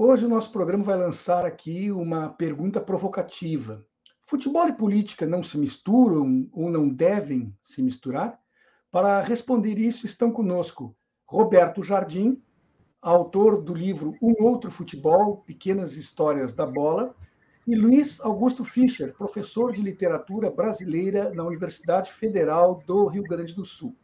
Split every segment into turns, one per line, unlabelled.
Hoje o nosso programa vai lançar aqui uma pergunta provocativa. Futebol e política não se misturam ou não devem se misturar? Para responder isso, estão conosco Roberto Jardim, autor do livro Um Outro Futebol, Pequenas Histórias da Bola, e Luiz Augusto Fischer, professor de literatura brasileira na Universidade Federal do Rio Grande do Sul.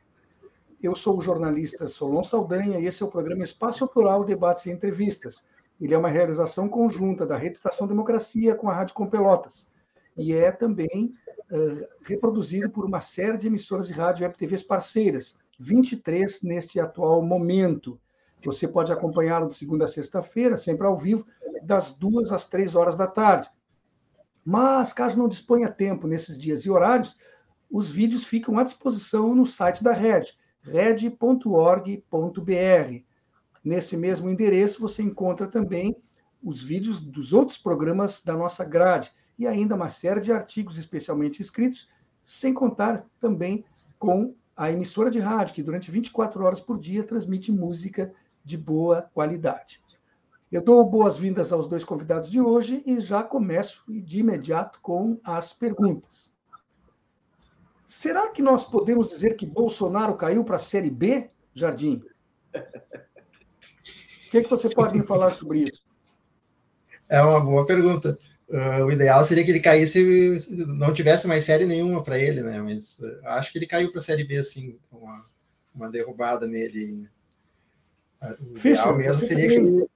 Eu sou o jornalista Solon Saldanha e esse é o programa Espaço Plural Debates e Entrevistas, ele é uma realização conjunta da Rede Estação Democracia com a Rádio Com Pelotas e é também uh, reproduzido por uma série de emissoras de rádio e TVs parceiras, 23 neste atual momento. Você pode acompanhá-lo de segunda a sexta-feira, sempre ao vivo, das duas às três horas da tarde. Mas, caso não disponha tempo nesses dias e horários, os vídeos ficam à disposição no site da Rede, red.org.br. Nesse mesmo endereço você encontra também os vídeos dos outros programas da nossa grade e ainda uma série de artigos especialmente escritos, sem contar também com a emissora de rádio, que durante 24 horas por dia transmite música de boa qualidade. Eu dou boas-vindas aos dois convidados de hoje e já começo de imediato com as perguntas. Será que nós podemos dizer que Bolsonaro caiu para a Série B, Jardim? que, que você pode me falar sobre isso?
É uma boa pergunta. Uh, o ideal seria que ele caísse não tivesse mais série nenhuma para ele, né? Mas uh, acho que ele caiu para a série B, assim, uma, uma derrubada nele.
Né? O Fischer, mesmo seria também... que...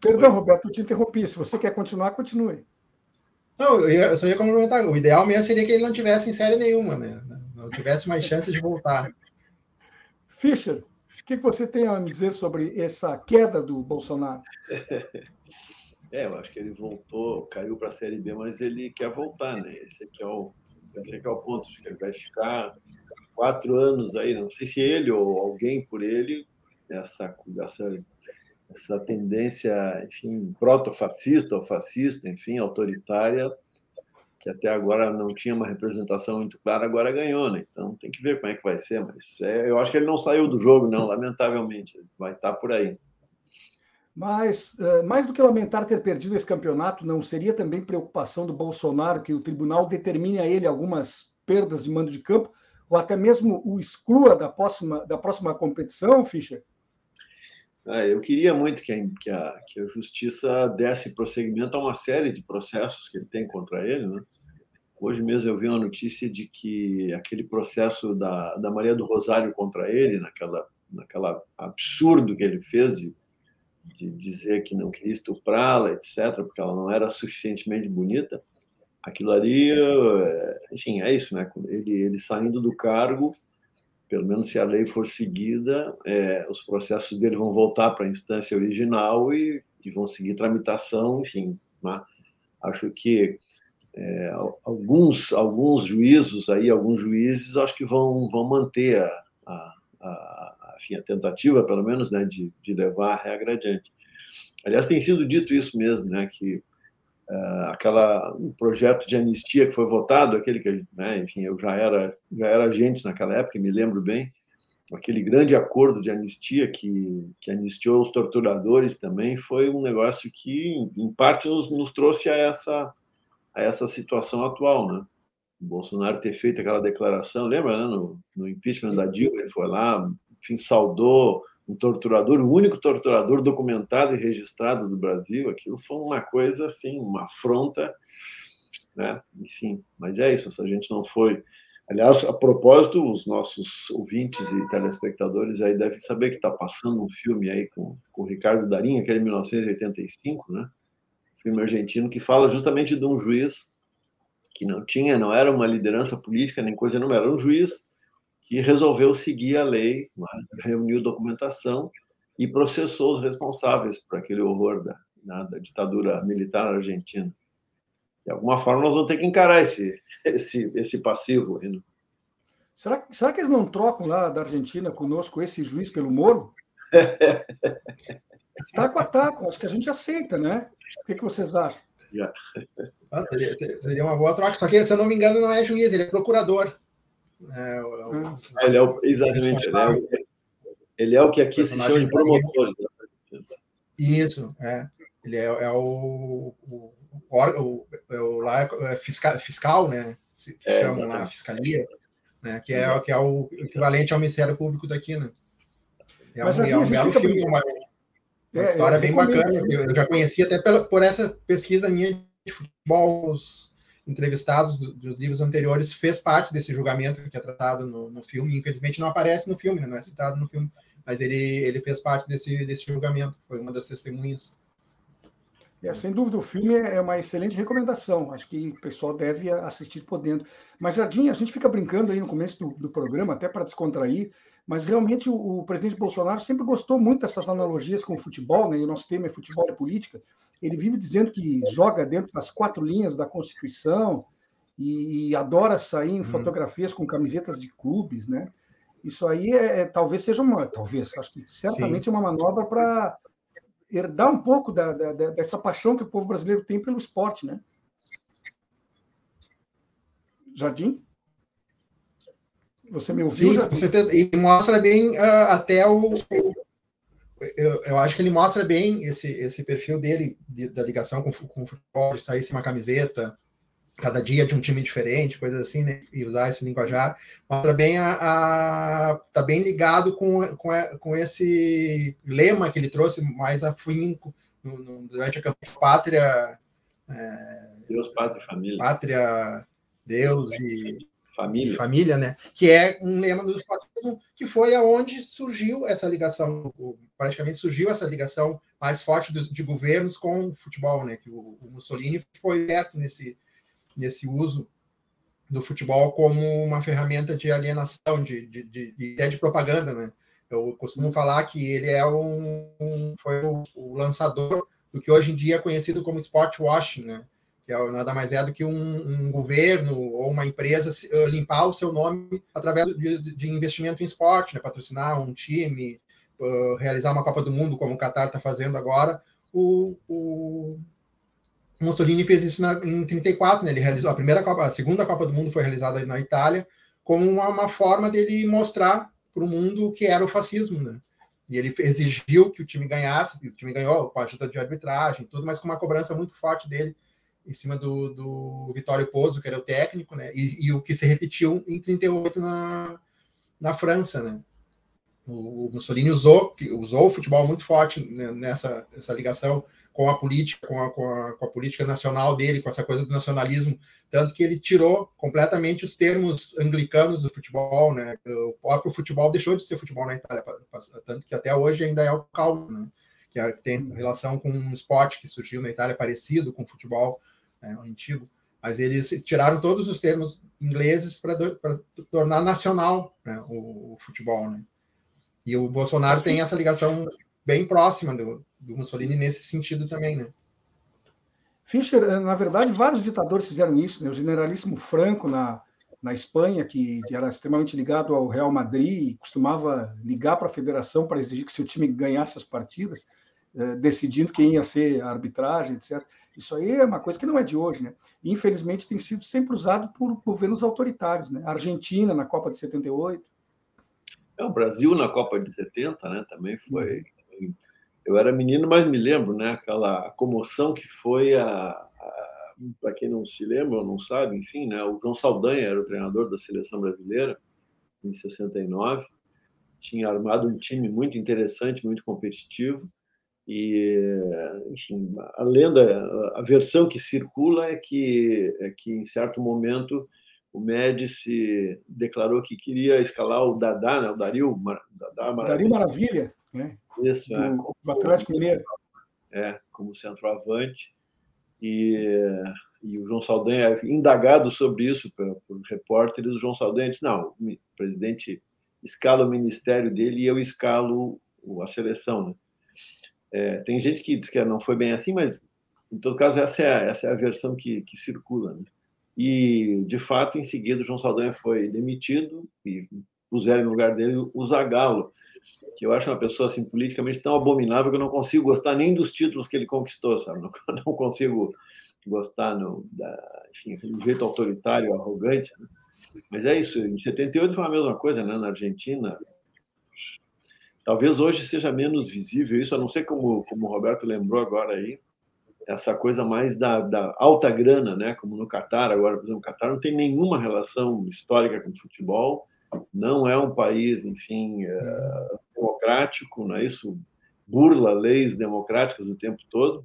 Perdão, Roberto, eu te interrompi. Se você quer continuar, continue.
Não, eu, eu só ia complementar. O ideal mesmo seria que ele não tivesse em série nenhuma, né? Não tivesse mais chance de voltar.
Fischer, o que você tem a dizer sobre essa queda do Bolsonaro?
É, eu acho que ele voltou, caiu para a Série B, mas ele quer voltar, né? Esse aqui é o, esse aqui é o ponto, que ele vai ficar quatro anos aí, não sei se ele ou alguém por ele, essa, essa, essa tendência, enfim, proto-fascista ou fascista, enfim, autoritária, que até agora não tinha uma representação muito clara, agora ganhou, né? Então tem que ver como é que vai ser, mas é, eu acho que ele não saiu do jogo, não, lamentavelmente, vai estar por aí.
Mas, eh, mais do que lamentar ter perdido esse campeonato, não seria também preocupação do Bolsonaro que o tribunal determine a ele algumas perdas de mando de campo, ou até mesmo o exclua da próxima, da próxima competição, Fischer?
Ah, eu queria muito que a, que, a, que a justiça desse prosseguimento a uma série de processos que ele tem contra ele, né? Hoje mesmo eu vi uma notícia de que aquele processo da, da Maria do Rosário contra ele, naquela, naquela absurdo que ele fez de, de dizer que não queria estuprá-la, etc., porque ela não era suficientemente bonita, aquilo ali, eh, enfim, é isso, né? Ele, ele saindo do cargo, pelo menos se a lei for seguida, é, os processos dele vão voltar para a instância original e, e, vão seguir tramitação, enfim. Né? Acho que é, alguns, alguns juízos aí, alguns juízes, acho que vão, vão manter a, a, a, enfim, a tentativa, pelo menos, né, de, de levar a regra adiante. Aliás, tem sido dito isso mesmo, né, que uh, aquela um projeto de anistia que foi votado, aquele que, né, enfim, eu já era já era agente naquela época, me lembro bem, aquele grande acordo de anistia que, que anistiou os torturadores também foi um negócio que, em parte, nos, nos trouxe a essa a essa situação atual, né? O Bolsonaro ter feito aquela declaração, lembra, né? No, no impeachment da Dilma, ele foi lá, enfim, saudou um torturador, o único torturador documentado e registrado do Brasil. Aquilo foi uma coisa assim, uma afronta, né? Enfim, mas é isso. A gente não foi, aliás, a propósito, os nossos ouvintes e telespectadores aí devem saber que está passando um filme aí com, com o Ricardo Darinha, aquele 1985, né? filme argentino, que fala justamente de um juiz que não tinha, não era uma liderança política nem coisa não, era um juiz que resolveu seguir a lei, né, reuniu documentação e processou os responsáveis por aquele horror da, né, da ditadura militar argentina. de alguma forma nós vamos ter que encarar esse, esse, esse passivo.
Será, será que eles não trocam lá da Argentina conosco esse juiz pelo Moro? taco a taco, acho que a gente aceita, né? O que, que vocês acham?
Yeah. Ah, seria, seria, uma boa troca, só que, se eu não me engano, não é juiz, ele é procurador.
É, o, ah. ele é o, exatamente, ele é o, ele é o que aqui se chama de promotor.
Isso, é. Ele é, é o, o, o, o, lá é fiscal, fiscal, né? Se é, chamam lá, fiscalia, né? Que é, que é o equivalente ao Ministério Público daqui, né? É Mas, um, assim, é um belo filme, uma, uma é, história bem bacana. Eu já conheci até pela, por essa pesquisa minha de futebol, os entrevistados dos livros anteriores fez parte desse julgamento que é tratado no, no filme. Infelizmente não aparece no filme, né? não é citado no filme, mas ele, ele fez parte desse, desse julgamento, foi uma das testemunhas.
É, sem dúvida, o filme é, é uma excelente recomendação. Acho que o pessoal deve assistir podendo. Mas, Jardim, a gente fica brincando aí no começo do, do programa, até para descontrair, mas realmente o, o, presidente Bolsonaro sempre gostou muito dessas analogias com o futebol, né? e o nosso tema é futebol e política. Ele vive dizendo que joga dentro das quatro linhas da Constituição e, e adora sair em uhum. fotografias com camisetas de clubes, né? Isso aí é, é talvez seja uma, talvez, acho que certamente Sim. é uma manobra para herdar um pouco da, da, dessa paixão que o povo brasileiro tem pelo esporte, né? Jardim? Você me ouviu?
Sim, com certeza. E mostra bem uh, até o. Eu, eu, acho que ele mostra bem esse, esse perfil dele, de, da ligação com, com o futebol, de sair sem uma camiseta, cada dia de um time diferente, coisas assim, né? E usar esse linguajar. Mostra bem a. a tá bem ligado com, com, com esse lema que ele trouxe mais afinco no, no, durante a campanha Pátria.
É, Deus, Pátria Família.
Pátria, Deus e
Família.
Família, né? Que é um lema do fascismo, que foi aonde surgiu essa ligação, praticamente surgiu essa ligação mais forte de, de governos com o futebol, né? Que o, o Mussolini foi direto nesse, nesse uso do futebol como uma ferramenta de alienação, de, de, de, de, de propaganda, né? Eu costumo falar que ele é um, um foi o, o, lançador do que hoje em dia é conhecido como sport washing, né? Que é, nada mais é do que um, um, governo ou uma empresa uh, limpar o seu nome através de, de investimento em esporte, né? patrocinar um time, uh, realizar uma Copa do Mundo, como o Qatar está fazendo agora. O, o, Mussolini fez isso na, em 34, né? ele realizou a primeira Copa, a segunda Copa do Mundo foi realizada na Itália, como uma, uma forma dele mostrar para o mundo o que era o fascismo, né? E ele exigiu que o time ganhasse, o time ganhou com a ajuda de arbitragem, tudo, mas com uma cobrança muito forte dele em cima do, do Vitório Pozzo, que era o técnico, né? E, e, o que se repetiu em 38 na, na França, né? O, o Mussolini usou, usou o futebol muito forte nessa, nessa ligação com a política, com a, com, a, com a política nacional dele, com essa coisa do nacionalismo, tanto que ele tirou completamente os termos anglicanos do futebol, né? O próprio futebol deixou de ser futebol na Itália, tanto que até hoje ainda é o caldo, né? Que é, tem relação com um esporte que surgiu na Itália parecido com o futebol né, antigo, mas eles tiraram todos os termos ingleses para tornar nacional né, o, o, futebol. Né? E o Bolsonaro tem essa ligação bem próxima do, do Mussolini nesse sentido também. Né?
Fischer, eh, na verdade, vários ditadores fizeram isso. Né? O generalíssimo Franco, na, na Espanha, que era extremamente ligado ao Real Madrid, costumava ligar para a federação para exigir que seu time ganhasse as partidas, eh, decidindo quem ia ser a arbitragem, etc. Isso aí é uma coisa que não é de hoje, né? Infelizmente tem sido sempre usado por governos autoritários, né? A Argentina na Copa de 78.
É, o Brasil na Copa de 70, né? Também foi. Eu era menino, mas me lembro, né? Aquela comoção que foi a, a para quem não se lembra ou não sabe, enfim, né? O João Saldanha era o treinador da seleção brasileira em 69. Tinha armado um time muito interessante, muito competitivo e, enfim, a lenda, a versão que circula é que, é que em certo momento, o Médici declarou que queria escalar o Dadá, né? o Dario,
Dadá Maravilha. Dario Maravilha, né?
Isso,
do, é, como, Atlético Mineiro.
É, como centroavante. E, e o João Saldanha, indagado sobre isso por, por repórteres, o João Saldanha disse: não, o presidente escala o ministério dele e eu escalo a seleção. Né? É, tem gente que diz que não foi bem assim, mas Em todo caso, essa é a, essa é a versão que, que circula. Né? E, de fato, em seguida, o João Saldanha foi demitido e puseram no lugar dele o Zagallo, que eu acho uma pessoa assim, politicamente tão abominável que eu não consigo gostar nem dos títulos que ele conquistou, sabe? Não, não consigo gostar no, da, enfim, do jeito autoritário, arrogante. Né? Mas é isso, em 78 foi a mesma coisa, né? Na Argentina, talvez hoje seja menos visível isso, a não ser como, como o Roberto lembrou agora aí, essa coisa mais da, da, alta grana, né? Como no Catar agora, por exemplo, o Catar não tem nenhuma relação histórica com o futebol, não é um país, enfim, é, democrático, não é isso? Burla leis democráticas o tempo todo.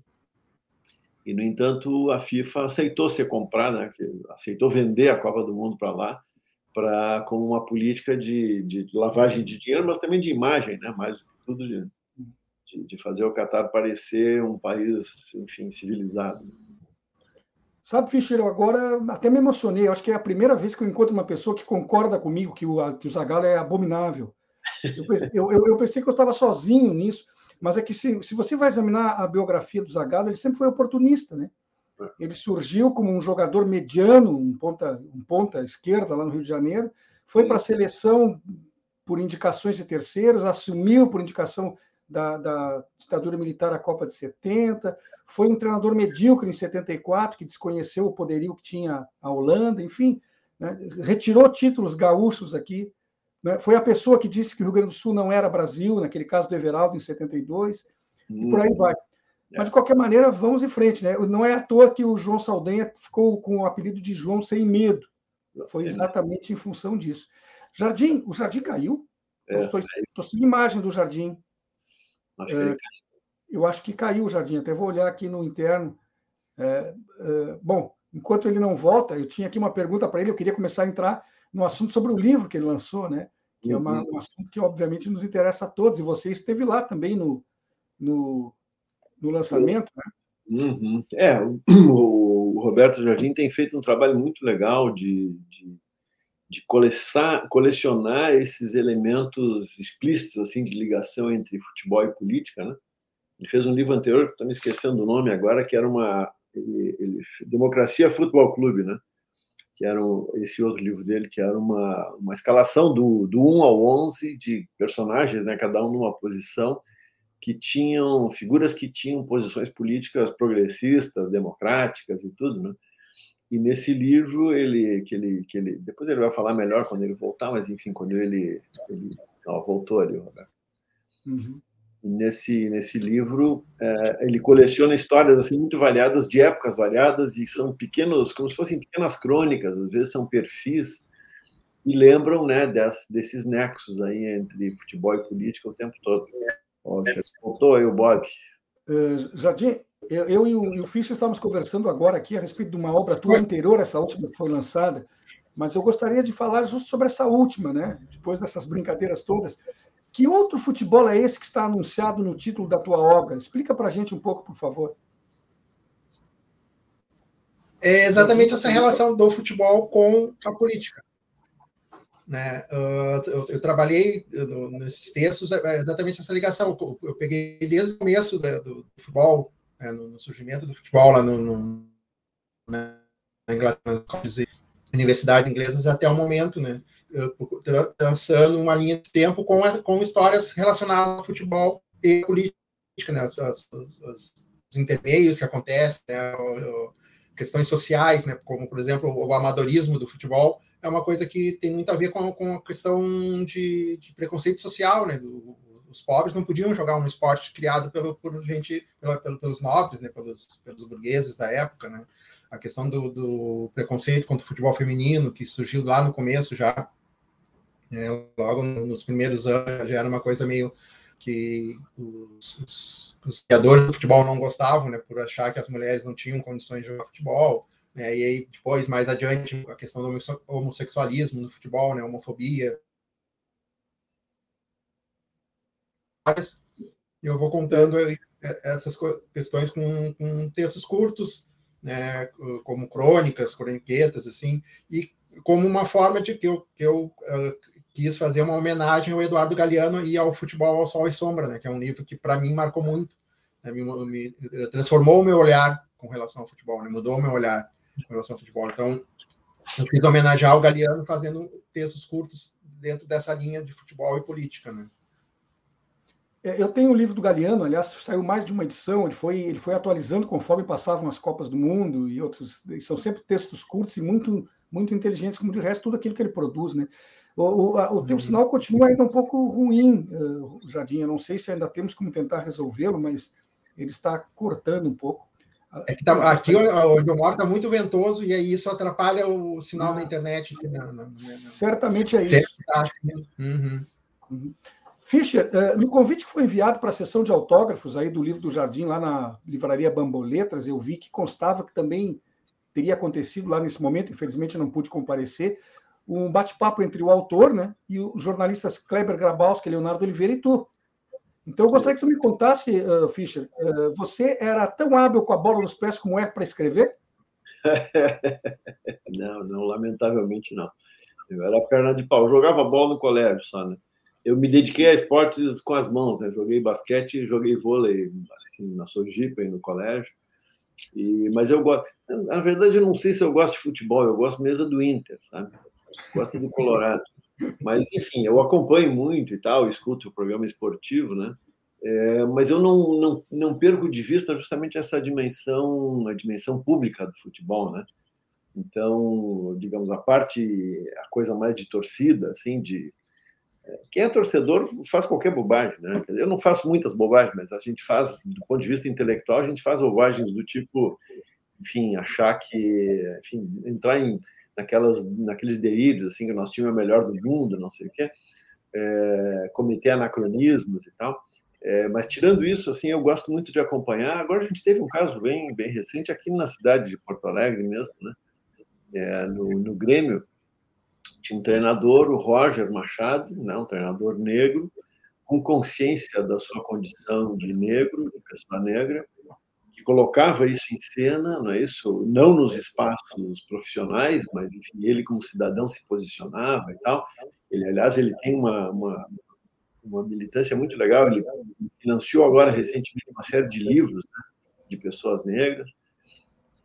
E no entanto, a FIFA aceitou ser comprada, né? aceitou vender a Copa do Mundo para lá, para como uma política de, de lavagem de dinheiro, mas também de imagem, né? Mais tudo de de, de fazer o Catar parecer um país, enfim, civilizado.
Sabe, Fischer, agora até me emocionei. Acho que é a primeira vez que eu encontro uma pessoa que concorda comigo que o, que o Zagallo é abominável. Eu, eu, eu, pensei que eu estava sozinho nisso, mas é que se, se você vai examinar a biografia do Zagallo, ele sempre foi oportunista, né? Ele surgiu como um jogador mediano, um ponta, um ponta esquerda lá no Rio de Janeiro, foi para a seleção por indicações de terceiros, assumiu por indicação da, da ditadura militar a Copa de 70, foi um treinador medíocre em 74, que desconheceu o poderio que tinha a Holanda, enfim, né, retirou títulos gaúchos aqui, né, foi a pessoa que disse que o Rio Grande do Sul não era Brasil, naquele caso do Everaldo, em 72, hum. e por aí vai. É. Mas, de qualquer maneira, vamos em frente. Né? Não é à toa que o João Saldanha ficou com o apelido de João Sem Medo. Foi exatamente em função disso. Jardim, o Jardim caiu. É, estou, estou sem imagem do Jardim. Acho é, eu acho que caiu o Jardim, até vou olhar aqui no interno. É, é, bom, enquanto ele não volta, eu tinha aqui uma pergunta para ele, eu queria começar a entrar no assunto sobre o livro que ele lançou, né? que é uma, uhum. um assunto que obviamente nos interessa a todos, e você esteve lá também no, no, no lançamento, né?
Uhum. É, o, Roberto Jardim tem feito um trabalho muito legal de, de de colecionar, colecionar esses elementos explícitos assim de ligação entre futebol e política, né? Ele fez um livro anterior, estou me esquecendo o nome agora, que era uma ele, ele, Democracia Futebol Clube, né? Que era um, esse outro livro dele, que era uma, uma escalação do, do 1 ao 11 de personagens, né? Cada um numa posição, que tinham figuras que tinham posições políticas progressistas, democráticas e tudo, né? E nesse livro, ele, que ele, que ele, depois ele vai falar melhor quando ele voltar, mas enfim, quando ele, ele voltou ali, Roberto. Uhum. Nesse, nesse livro, é, ele coleciona histórias assim muito variadas, de épocas variadas, e são pequenos, como se fossem pequenas crônicas, às vezes são perfis, e lembram né, des, desses nexos aí entre futebol e política o tempo todo. Ó, voltou aí o Bob.
Uh, Jardim, eu, eu e, o, e o Fischer estávamos conversando agora aqui a respeito de uma obra tua anterior, essa última que foi lançada, mas eu gostaria de falar justo sobre essa última, né? Depois dessas brincadeiras todas. Que outro futebol é esse que está anunciado no título da tua obra? Explica para a gente um pouco, por favor.
É exatamente essa relação do futebol com a política. Né? Uh, eu, eu, trabalhei nesses textos é, é exatamente essa ligação. Eu peguei desde o começo do, futebol né, no, surgimento do futebol lá no, no na Inglaterra, universidades inglesas até o momento, né? Traçando uma linha de tempo com, com histórias relacionadas ao futebol e política, né? As, as, as, os intermeios que acontecem, né? questões sociais, né? Como, por exemplo, o amadorismo do futebol é uma coisa que tem muito a ver com, com a questão de, de preconceito social, né? Do, os pobres não podiam jogar um esporte criado pelo, por gente, pelo, pelos nobres, né, pelos, pelos burgueses da época, né? A questão do, do, preconceito contra o futebol feminino, que surgiu lá no começo já, né, logo nos primeiros anos, já era uma coisa meio que os, os, os criadores do futebol não gostavam, né, por achar que as mulheres não tinham condições de jogar futebol, né, e aí depois, mais adiante, a questão do homossexualismo no futebol, né, homofobia, eu vou contando essas questões com, com textos curtos, né, como crônicas, croniquetas, assim, e como uma forma de que eu, que eu uh, quis fazer uma homenagem ao Eduardo Galeano e ao Futebol ao Sol e Sombra, né, que é um livro que para mim marcou muito, né, me, me, transformou o meu olhar com relação ao futebol, né, mudou o meu olhar com relação ao futebol. Então, eu quis homenagear o Galeano fazendo textos curtos dentro dessa linha de futebol e política, né?
É, eu tenho o livro do Galeano, aliás, saiu mais de uma edição, ele foi, ele foi atualizando conforme passavam as Copas do Mundo e outros. São sempre textos curtos e muito, muito inteligentes, como de resto tudo aquilo que ele produz, né? O, o, a, o teu uhum. sinal continua ainda um pouco ruim, uh, Jardim. Eu não sei se ainda temos como tentar resolvê-lo, mas ele está cortando um pouco.
É que tá, aqui onde eu moro está muito ventoso e aí isso atrapalha o sinal da internet.
Na, na, na, certamente é isso. Tá assim. Uhum. Uhum. Fischer, uh, no convite que foi enviado para a sessão de autógrafos aí do livro do Jardim, lá na livraria Bamboletras, eu vi que constava que também teria acontecido lá nesse momento, infelizmente não pude comparecer, um bate-papo entre o autor né, e os jornalistas Kleber Grabowski, Leonardo Oliveira e tu. Então, eu gostaria que tu me contasse, uh, Fischer, uh, você era tão hábil com a bola nos pés como é para escrever?
não, não, lamentavelmente não. Eu era perna de pau. Eu jogava bola no colégio só, né? Eu me dediquei a esportes com as mãos, né? Joguei basquete joguei vôlei, assim, na Sojipa, no colégio. E, mas eu gosto... Na verdade, eu não sei se eu gosto de futebol, eu gosto mesmo do Inter, sabe? gosto do Colorado. Mas, enfim, eu acompanho muito e tal, escuto o programa esportivo, né? É, mas eu não, não, não perco de vista justamente essa dimensão, a dimensão pública do futebol, né? Então, digamos, a parte, a coisa mais de torcida, assim, de é, quem é torcedor faz qualquer bobagem, né? Eu não faço muitas bobagens, mas a gente faz, do ponto de vista intelectual, a gente faz bobagens do tipo, enfim, achar que, enfim, entrar em naquelas, naqueles delírios, assim, que nosso time é o melhor do mundo, não sei o quê, é, cometer anacronismos e tal. É, mas tirando isso, assim, eu gosto muito de acompanhar. Agora a gente teve um caso bem, bem recente aqui na cidade de Porto Alegre mesmo, né? É, no, no Grêmio, tinha um treinador, o Roger Machado, né, um treinador negro, com consciência da sua condição de negro, de pessoa negra, que colocava isso em cena, não é isso? Não nos espaços profissionais, mas enfim, ele como cidadão se posicionava e tal. Ele, aliás, ele tem uma, uma, uma militância muito legal. Ele financiou agora recentemente uma série de livros né, de pessoas negras.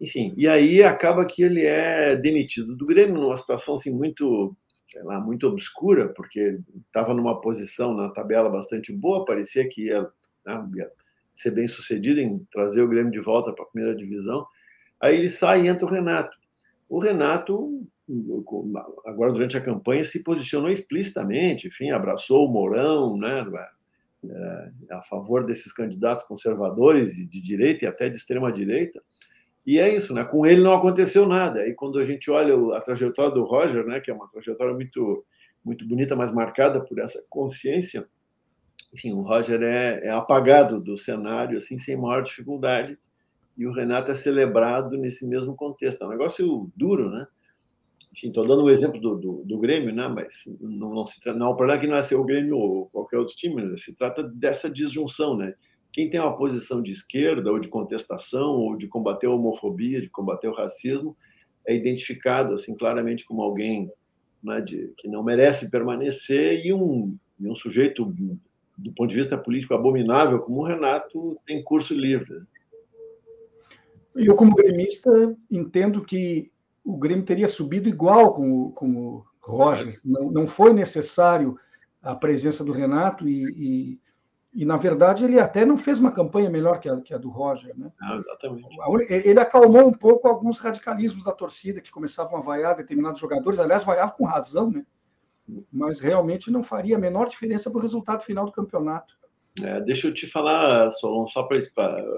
Enfim, e aí acaba que ele é demitido do Grêmio numa situação assim muito, sei lá, muito obscura, porque estava numa posição na tabela bastante boa, parecia que ia, né, ia ser bem sucedido em trazer o Grêmio de volta para a primeira divisão. Aí ele sai e entra o Renato. O Renato, agora durante a campanha, se posicionou explicitamente, enfim, abraçou o Mourão, né, é, a favor desses candidatos conservadores de direita e até de extrema direita. E é isso, né? Com ele não aconteceu nada. Aí quando a gente olha a trajetória do Roger, né, que é uma trajetória muito muito bonita, mas marcada por essa consciência, enfim, o Roger é, é apagado do cenário assim sem maior dificuldade e o Renato é celebrado nesse mesmo contexto. É um negócio duro, né? Enfim, estou dando um exemplo do, do, do, Grêmio, né? Mas não, não se trata, não, o problema é que não é ser o Grêmio ou qualquer outro time, né? se trata dessa disjunção, né? Quem tem uma posição de esquerda ou de contestação ou de combater a homofobia, de combater o racismo, é identificado assim claramente como alguém né, de, que não merece permanecer e um, e um sujeito do ponto de vista político abominável, como o Renato tem curso livre.
Eu, como gremista, entendo que o Grêmio teria subido igual com o, com o Roger. Não, não foi necessário a presença do Renato e, e, e, na verdade, ele até não fez uma campanha melhor que a, que a do Roger. Né?
Ah, exatamente.
Ele acalmou um pouco alguns radicalismos da torcida que começavam a vaiar determinados jogadores. Aliás, vaiava com razão, né? Mas realmente não faria a menor diferença para o resultado final do campeonato.
É, deixa eu te falar, Solon, só para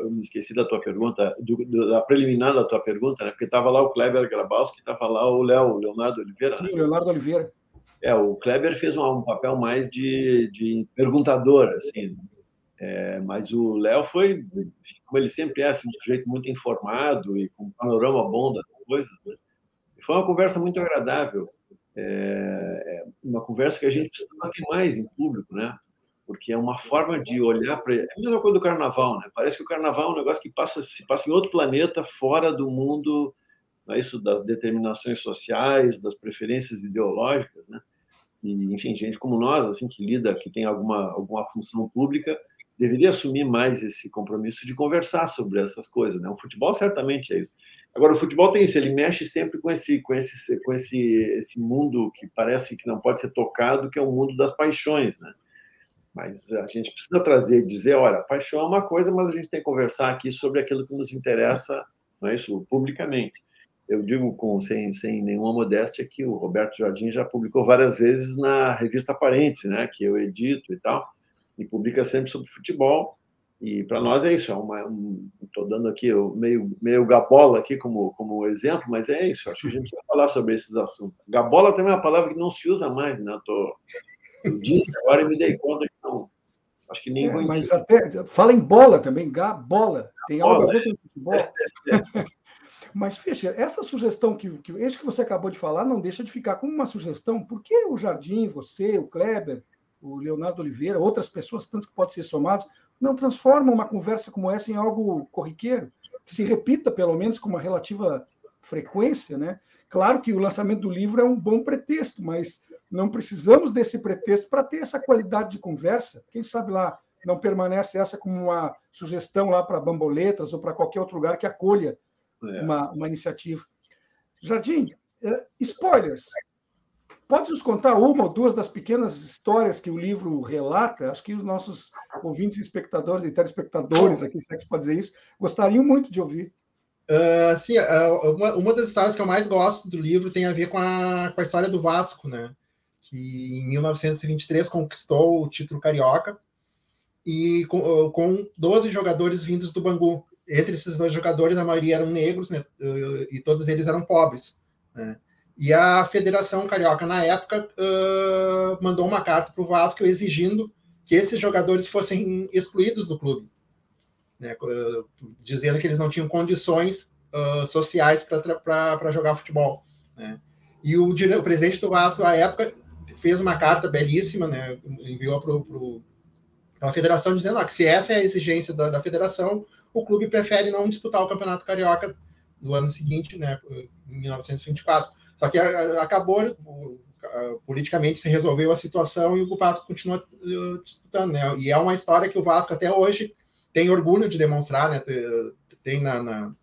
eu me esqueci da tua pergunta, do, do, da preliminar da tua pergunta, né? porque estava lá o Kleber Grabowski, estava lá o Léo, Leonardo Oliveira.
Sim, né? Leonardo Oliveira.
É, o Kleber fez um, um papel mais de, de perguntador, assim, é, mas o Léo foi, como ele sempre é, assim, um sujeito muito informado e com um panorama bom das coisas. Né? Foi uma conversa muito agradável. É, é uma conversa que a gente precisa ter mais em público, né? Porque é uma forma de olhar para. É a mesma coisa do carnaval, né? Parece que o carnaval é um negócio que passa, se passa em outro planeta, fora do mundo, é isso das determinações sociais, das preferências ideológicas, né? E, enfim, gente como nós, assim, que lida, que tem alguma, alguma função pública, deveria assumir mais esse compromisso de conversar sobre essas coisas. Né? O futebol certamente é isso. Agora, o futebol tem isso, ele mexe sempre com esse, com esse, com esse, esse mundo que parece que não pode ser tocado, que é o mundo das paixões. Né? Mas a gente precisa trazer, dizer, olha, paixão é uma coisa, mas a gente tem que conversar aqui sobre aquilo que nos interessa, não é isso, publicamente. Eu digo com sem, sem nenhuma modéstia que o Roberto Jardim já publicou várias vezes na revista Parentes, né, que eu edito e tal e publica sempre sobre futebol. E para nós é isso, é estou um, dando aqui meio, meio gabola aqui como, como exemplo, mas é isso, acho que a gente precisa falar sobre esses assuntos. Gabola também é uma palavra que não se usa mais, né? Eu, tô, eu disse agora e me dei conta que não. Acho que nem é,
vou Mas até fala em bola também, gabola. Tem algo a ver com futebol. É, é, mas, Fischer, essa sugestão que, que esse que você acabou de falar não deixa de ficar como uma sugestão. Por que o Jardim, você, o Kleber, o Leonardo Oliveira, outras pessoas, tantas que podem ser somadas, não transformam uma conversa como essa em algo corriqueiro, que se repita pelo menos com uma relativa frequência, né? Claro que o lançamento do livro é um bom pretexto, mas não precisamos desse pretexto para ter essa qualidade de conversa. Quem sabe lá não permanece essa como uma sugestão lá para Bamboletas ou para qualquer outro lugar que acolha é. uma, uma iniciativa. Jardim, eh, spoilers. Pode nos contar uma ou duas das pequenas histórias que o livro relata? Acho que os nossos ouvintes, espectadores e telespectadores, aqui, se é que pode dizer isso, gostariam muito de ouvir.
Uh, sim, uh, uma, uma, das histórias que eu mais gosto do livro tem a ver com a, com a história do Vasco, né? Que em 1923 conquistou o título carioca e com, com 12 jogadores vindos do Bangu. Entre esses dois jogadores, a maioria eram negros, né? E todos eles eram pobres. Né? E a Federação Carioca, na época, uh, mandou uma carta para o Vasco exigindo que esses jogadores fossem excluídos do clube, né, uh, dizendo que eles não tinham condições uh, sociais para jogar futebol. Né. E o, o, presidente do Vasco, na época, fez uma carta belíssima, né, enviou para a federação dizendo ah, que se essa é a exigência da, da federação, o clube prefere não disputar o Campeonato Carioca do ano seguinte, né, em 1924. Só que acabou, politicamente se resolveu a situação e o Vasco continua disputando, né? E é uma história que o Vasco até hoje tem orgulho de demonstrar, né? Tem na, na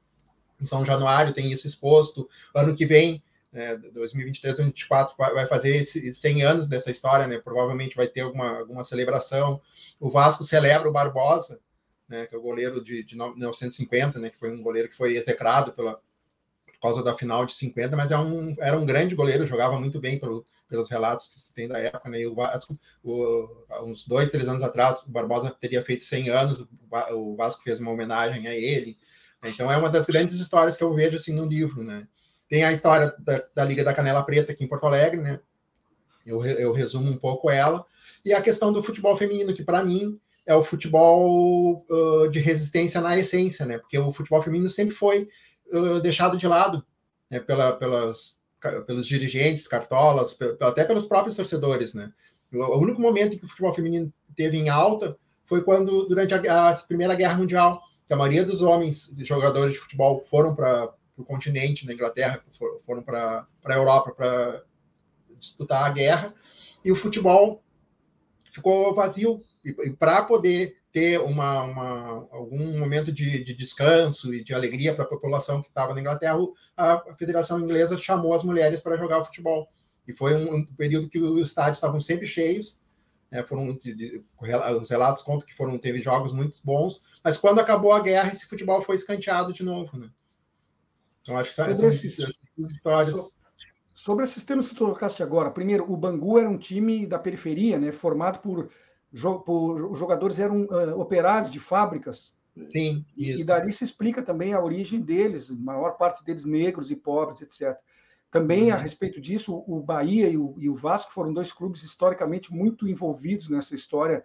em São Januário, tem isso exposto. Ano que vem, né, 2023, 2024, vai fazer 100 anos dessa história, né? Provavelmente vai ter alguma, alguma celebração. O Vasco celebra o Barbosa, né? Que é o goleiro de, de 1950, né? Que foi um goleiro que foi execrado pela, causa da final de 50, mas é um, era um grande goleiro, jogava muito bem pelo, pelos relatos que se tem da época. Né? o Vasco, o, uns dois, três anos atrás, o Barbosa teria feito 100 anos, o Vasco fez uma homenagem a ele. Então é uma das grandes histórias que eu vejo assim no livro, né? Tem a história da, da Liga da Canela Preta aqui em Porto Alegre, né? Eu, eu resumo um pouco ela. E a questão do futebol feminino, que para mim é o futebol uh, de resistência na essência, né? Porque o futebol feminino sempre foi deixado de lado né, pela, pelas, pelos dirigentes, cartolas, até pelos próprios torcedores, né? O único momento que o futebol feminino teve em alta foi quando, durante a, a Primeira Guerra Mundial, que a maioria dos homens jogadores de futebol foram para o continente, na Inglaterra, foram para a Europa para disputar a guerra, e o futebol ficou vazio. E para poder ter uma, uma, algum momento de, de, descanso e de alegria para a população que estava na Inglaterra, a, Federação Inglesa chamou as mulheres para jogar futebol. E foi um, um período que os estádios estavam sempre cheios, né, foram os relatos contam que foram teve jogos muito bons, mas quando acabou a guerra esse futebol foi escanteado de novo, né?
Então acho que sobre são esses, histórias. Sobre esses temas que tu colocaste agora, primeiro, o Bangu era um time da periferia, né, formado por os jogadores eram uh, operários de fábricas.
Sim,
isso. E dali se explica também a origem deles, a maior parte deles negros e pobres, etc. Também, uhum. a respeito disso, o Bahia e o, e o, Vasco foram dois clubes historicamente muito envolvidos nessa história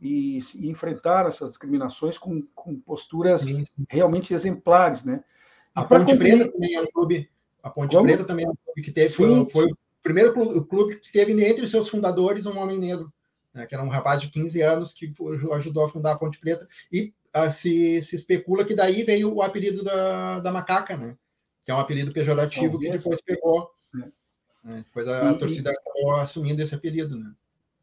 e, e enfrentaram essas discriminações com, com posturas sim, sim. realmente exemplares, né?
A Ponte Preta também é um clube. A Ponte Como? Preta também é um clube que teve. Foi, foi, o primeiro clube, clube que teve entre os seus fundadores um homem negro né, que era um rapaz de 15 anos que ajudou a fundar a Ponte Preta, e uh, se, se especula que daí veio o apelido da, da macaca, né? que é um apelido pejorativo que depois pegou. É. Né? Depois a, a torcida acabou assumindo esse apelido. Né?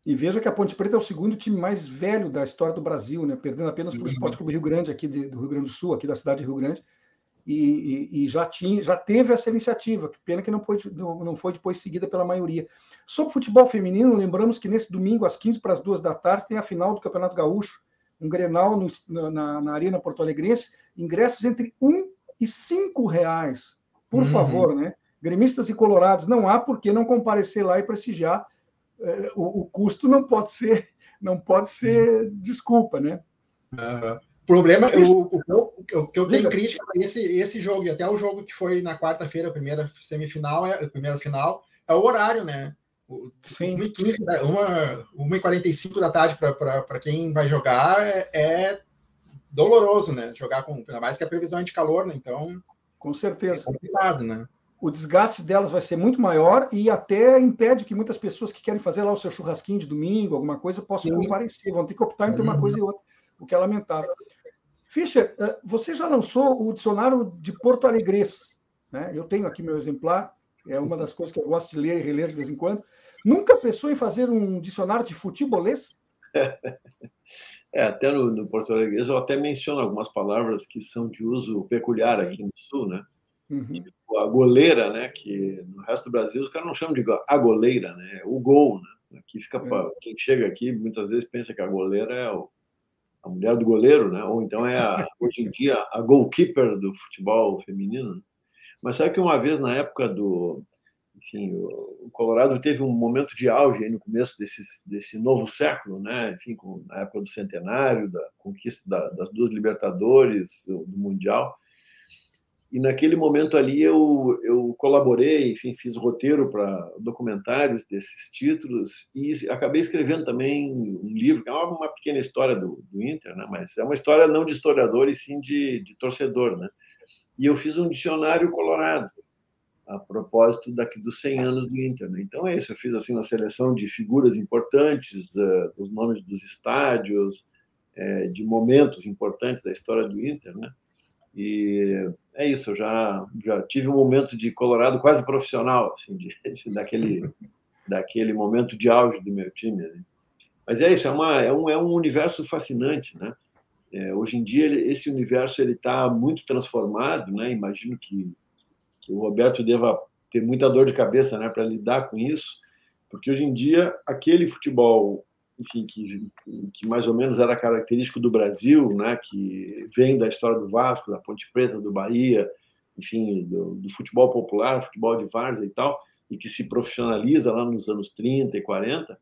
E veja que a Ponte Preta é o segundo time mais velho da história do Brasil, né? perdendo apenas para o Esporte Clube Rio Grande, aqui de, do Rio Grande do Sul, aqui da cidade de Rio Grande. E, e, e, já, tinha, já teve essa iniciativa, pena que não foi, não, não foi depois seguida pela maioria. Sobre futebol feminino, lembramos que nesse domingo, às 15 para as 2 da tarde, tem a final do Campeonato Gaúcho, um Grenal no, na, na Arena Porto Alegrense, ingressos entre um e cinco reais. Por uhum. favor, né? Gremistas e colorados não há por que não comparecer lá e prestigiar. É, o, o, custo não pode ser, não pode ser desculpa, né?
Uhum. O problema, o, o, o, que eu tenho crítica esse, esse jogo, e até o jogo que foi na quarta-feira, a primeira semifinal, é, a primeira final, é o horário, né? Sim. 1h45 da tarde para quem vai jogar é, é, doloroso, né? Jogar com. Ainda mais que a previsão é de calor, né? Então.
Com certeza. É
complicado, né?
O desgaste delas vai ser muito maior e até impede que muitas pessoas que querem fazer lá o seu churrasquinho de domingo, alguma coisa, possam comparecer. Vão ter que optar entre uma uhum. coisa e outra, o que é lamentável. Fischer, eh, você já lançou o dicionário de Porto Alegres. Né? Eu tenho aqui meu exemplar, é uma das coisas que eu gosto de ler e reler de vez em quando. Nunca pensou em fazer um dicionário de futebolês?
É, até no, no português eu até menciono algumas palavras que são de uso peculiar aqui no Sul, né? Uhum. Tipo a goleira, né? Que no resto do Brasil os caras não chamam de a goleira, né? O gol, né? Aqui fica é. quem chega aqui muitas vezes pensa que a goleira é o, a mulher do goleiro, né? Ou então é a, hoje em dia a goalkeeper do futebol feminino. Né? Mas sabe que uma vez na época do enfim, o Colorado teve um momento de auge no começo desse, desse novo século, né? Enfim, com, na época do centenário, da conquista da, das duas Libertadores, do Mundial. E naquele momento ali eu, eu colaborei, enfim, fiz roteiro para documentários desses títulos e acabei escrevendo também um livro, que é uma pequena história do, do Inter, né? mas é uma história não de historiador e sim de, de torcedor. Né? E eu fiz um dicionário colorado, a propósito daqui dos 100 anos do Inter. Né? Então é isso, eu fiz assim uma seleção de figuras importantes, uh, os nomes dos estádios, uh, de momentos importantes da história do Inter, né? E é isso, eu já já tive um momento de Colorado quase profissional, assim, de, de, daquele daquele momento de auge do meu time. Né? Mas é isso, é, uma, é, um, é um universo fascinante, né? É, hoje em dia ele, esse universo ele está muito transformado, né? Imagino que que o Roberto deva ter muita dor de cabeça né, para lidar com isso, porque hoje em dia aquele futebol enfim, que, que mais ou menos era característico do Brasil, né, que vem da história do Vasco, da Ponte Preta, do Bahia, enfim, do, do futebol popular, futebol de várzea e tal, e que se profissionaliza lá nos anos 30 e 40,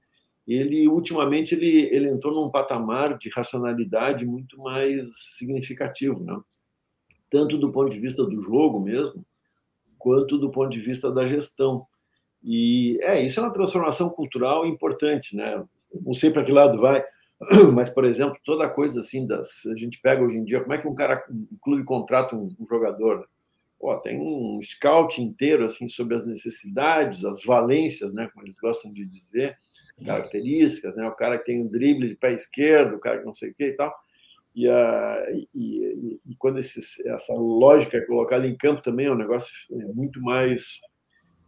ele ultimamente ele, ele entrou num patamar de racionalidade muito mais significativo, né? tanto do ponto de vista do jogo mesmo, quanto do ponto de vista da gestão. E é, isso é uma transformação cultural importante, né? Não sei para que lado vai, mas, por exemplo, toda coisa assim, das, a gente pega hoje em dia, como é que um cara, um clube contrata um, um jogador? Pô, tem um scout inteiro assim sobre as necessidades, as valências, né, como eles gostam de dizer, características, né, o cara que tem um drible de pé esquerdo, o cara que não sei o que e tal. E, a, e, e, e quando esse, essa lógica é colocada em campo também é um negócio é muito mais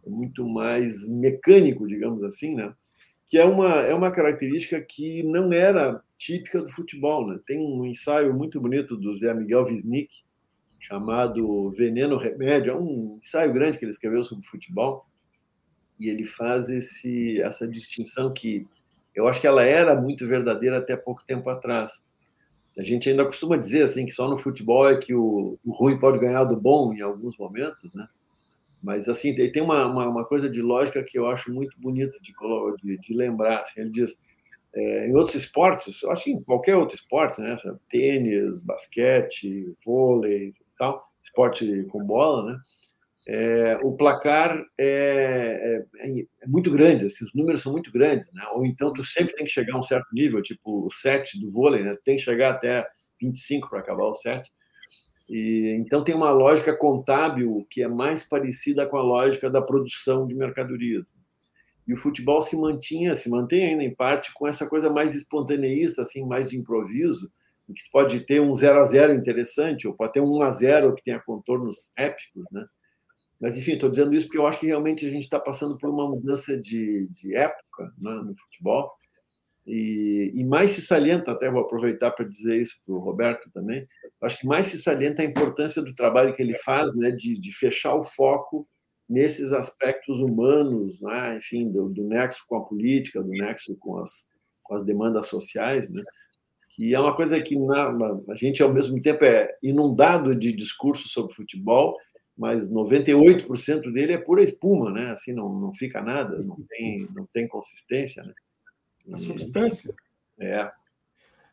é muito mais mecânico, digamos assim, né? Que é uma é uma característica que não era típica do futebol, né? Tem um ensaio muito bonito do Zé Miguel Wisnik chamado Veneno Remédio, é um ensaio grande que ele escreveu sobre futebol e ele faz esse essa distinção que eu acho que ela era muito verdadeira até pouco tempo atrás a gente ainda costuma dizer assim que só no futebol é que o, o ruim pode ganhar do bom em alguns momentos, né? Mas assim tem uma, uma, uma coisa de lógica que eu acho muito bonita de, de, de lembrar. Assim, ele diz é, em outros esportes, eu acho que em qualquer outro esporte, né? Tênis, basquete, vôlei, tal, esporte com bola, né? é, o placar é, é, é, muito grande, assim, os números são muito grandes, né? ou então tu sempre tem que chegar a um certo nível, tipo o 7 do vôlei, né? tem que chegar até 25 para acabar o 7. E, então tem uma lógica contábil que é mais parecida com a lógica da produção de mercadorias. E o futebol se mantinha, se mantém ainda em parte com essa coisa mais espontaneísta, assim, mais de improviso, que pode ter um 0 a 0 interessante, ou pode ter um 1 a 0 que tenha contornos épicos, né? Mas, enfim, estou dizendo isso porque eu acho que realmente a gente está passando por uma mudança de, de época né, no futebol E, e, mais se salienta, até vou aproveitar para dizer isso para o Roberto também, acho que mais se salienta a importância do trabalho que ele faz, né, de, de fechar o foco nesses aspectos humanos, né, enfim, do, do, nexo com a política, do nexo com as, com as demandas sociais, né, que é uma coisa que na, a gente, ao mesmo tempo, é inundado de discursos sobre futebol, mas 98% dele é pura espuma, né? Assim, não, não fica nada, não tem, não tem consistência, né?
A substância.
É.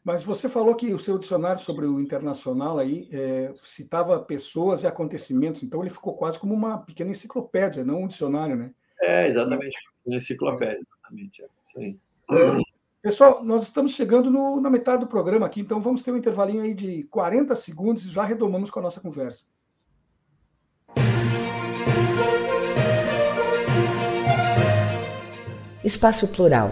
Mas você falou que o seu dicionário sobre o internacional aí é, citava pessoas e acontecimentos, então ele ficou quase como uma pequena enciclopédia, não um dicionário, né?
É, exatamente, uma enciclopédia, exatamente, é isso aí.
É, pessoal, nós estamos chegando no, na metade do programa aqui, então vamos ter um intervalinho aí de 40 segundos e já retomamos com a nossa conversa.
Espaço Plural,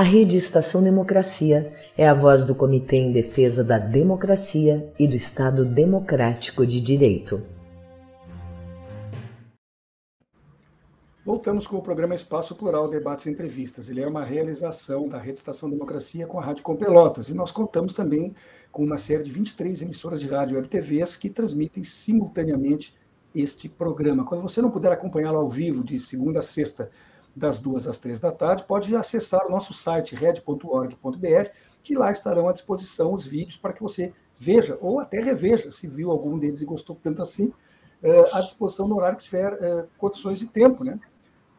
A Rede Estação Democracia é a voz do Comitê em Defesa da Democracia e do Estado Democrático de Direito.
Voltamos com o programa Espaço Plural Debates e Entrevistas. Ele é uma realização da Rede Estação Democracia com a Rádio Com Pelotas. E nós contamos também com uma série de 23 emissoras de rádio e TVs que transmitem simultaneamente este programa. Quando você não puder acompanhá-lo ao vivo de segunda a sexta, das duas às três da tarde, pode acessar o nosso site red.org.br, que lá estarão à disposição os vídeos para que você veja ou até reveja, se viu algum deles e gostou tanto assim, eh, à disposição no horário que tiver eh, condições de tempo, né?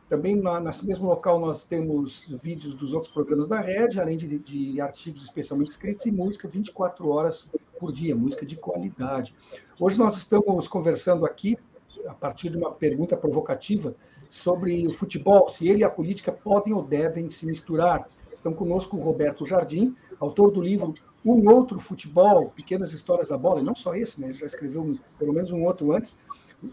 Também na, nesse mesmo local nós temos vídeos dos outros programas da Rede, além de, de, artigos especialmente escritos e música 24 horas por dia, música de qualidade. Hoje nós estamos conversando aqui, a partir de uma pergunta provocativa, sobre o futebol, se ele e a política podem ou devem se misturar. Estão conosco o Roberto Jardim, autor do livro Um Outro Futebol, Pequenas Histórias da Bola, e não só esse, né? ele já escreveu um, pelo menos um outro antes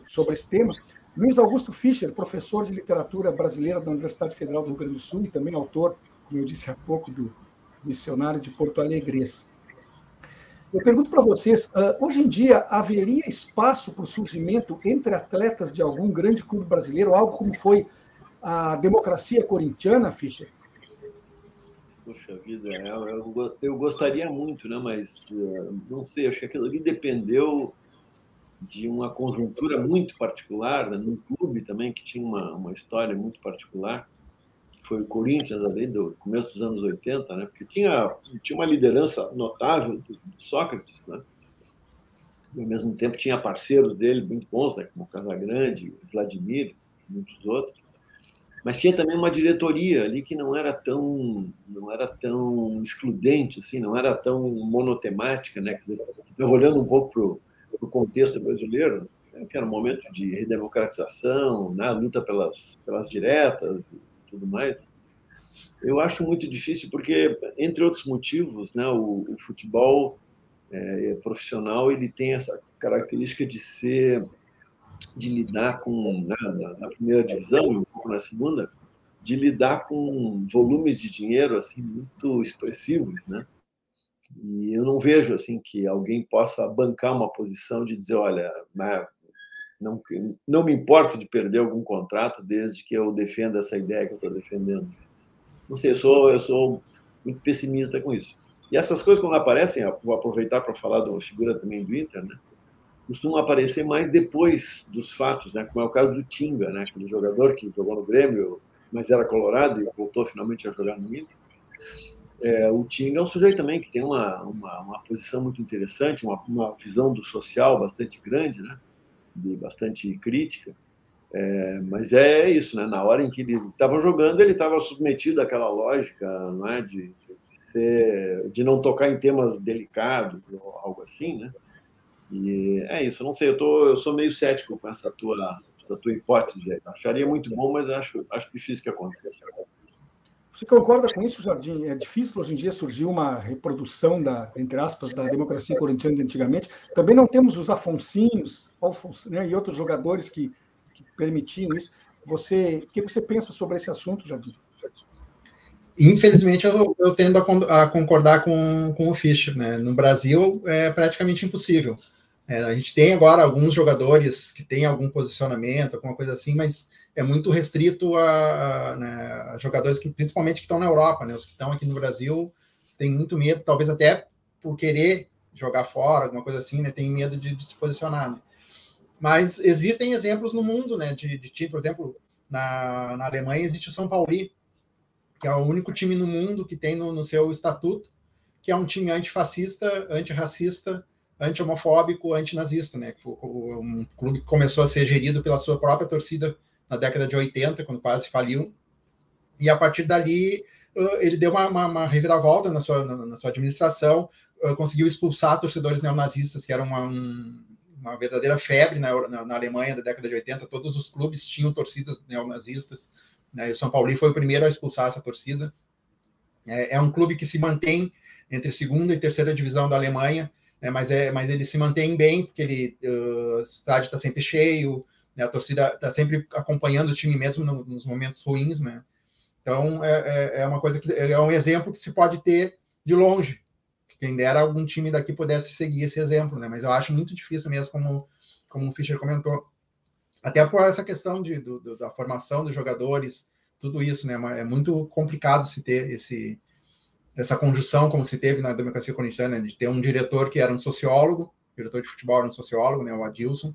sobre esse tema. Luiz Augusto Fischer, professor de literatura brasileira da Universidade Federal do Rio Grande do Sul e também autor, como eu disse há pouco, do Missionário de Porto Alegre. Eu pergunto para vocês, uh, hoje em dia haveria espaço para o surgimento entre atletas de algum grande clube brasileiro, algo como foi a democracia corintiana, Fischer?
Puxa vida, é, eu, gostaria muito, né? mas uh, não sei, acho que aquilo ali dependeu de uma conjuntura muito particular, né? num clube também que tinha uma, uma história muito particular foi o Corinthians ali do começo dos anos 80, né? Porque tinha tinha uma liderança notável do, Sócrates, né? E, ao mesmo tempo tinha parceiros dele muito bons, né? Como Casagrande, Vladimir, muitos outros. Mas tinha também uma diretoria ali que não era tão não era tão excludente assim, não era tão monotemática, né? Quer dizer, olhando um pouco para o contexto brasileiro, né? que era um momento de redemocratização, né? luta pelas, pelas diretas, tudo mais. Eu acho muito difícil porque, entre outros motivos, né, o, o futebol é, profissional ele tem essa característica de ser, de lidar com né, na, primeira divisão um pouco na segunda, de lidar com volumes de dinheiro assim muito expressivos, né? E eu não vejo assim que alguém possa bancar uma posição de dizer, olha, né, não, não me importo de perder algum contrato desde que eu defenda essa ideia que eu estou defendendo. Não sei, eu sou, eu sou muito pessimista com isso. E essas coisas, quando aparecem, vou aproveitar para falar da figura também do Inter, né? costumam aparecer mais depois dos fatos, né? como é o caso do Tinga, né? aquele jogador que jogou no Grêmio, mas era colorado e voltou finalmente a jogar no Inter. É, o Tinga é um sujeito também que tem uma, uma, uma posição muito interessante, uma, uma visão do social bastante grande, né? De bastante crítica, é, mas é isso, né? Na hora em que ele estava jogando, ele estava submetido àquela lógica, não é, de, de, ser, de não tocar em temas delicados ou algo assim, né? E é isso. Não sei, eu tô, eu sou meio cético com essa tua, essa tua hipótese. Acharia muito bom, mas acho, acho difícil que aconteça.
Você concorda com isso, Jardim? É difícil hoje em dia surgir uma reprodução da, entre aspas, da democracia corintiana de antigamente. Também não temos os Afonsinhos né, e outros jogadores que, que permitiam isso. Você, o que você pensa sobre esse assunto, Jardim?
Infelizmente, eu, eu tendo a, a, concordar com, com o Fischer. Né? No Brasil, é praticamente impossível. É, a gente tem agora alguns jogadores que têm algum posicionamento, alguma coisa assim, mas é muito restrito a, né, a jogadores que, principalmente que estão na Europa, né? Os que estão aqui no Brasil têm muito medo, talvez até por querer jogar fora, alguma coisa assim, né? Tem medo de, de se posicionar. Né? Mas existem exemplos no mundo, né? De, de time, por exemplo, na, na Alemanha existe o São Paulo, que é o único time no mundo que tem no, no seu estatuto, que é um time antifascista, antirracista, anti-homofóbico, antinazista, né? Um clube que começou a ser gerido pela sua própria torcida na década de 80, quando quase faliu. E a partir dali, ele deu uma, uma, uma reviravolta na sua, na, na sua administração, conseguiu expulsar torcedores neonazistas, que eram uma, um, uma verdadeira febre na, na, na, Alemanha da década de 80. Todos os clubes tinham torcidas neonazistas. Né? O São Paulo foi o primeiro a expulsar essa torcida. É, é um clube que se mantém entre segunda e terceira divisão da Alemanha, né? mas, é, mas ele se mantém bem, porque ele, uh, o estádio está sempre cheio, né? A torcida está sempre acompanhando o time mesmo nos momentos ruins, né? Então é, é, é, uma coisa que é um exemplo que se pode ter de longe. Quem dera algum time daqui pudesse seguir esse exemplo, né? Mas eu acho muito difícil mesmo, como, como o Fischer comentou. Até por essa questão de, do, da formação dos jogadores, tudo isso, né? É muito complicado se ter esse, essa conjunção, como se teve na democracia corintiana, de ter um diretor que era um sociólogo, diretor de futebol era um sociólogo, né? O Adilson,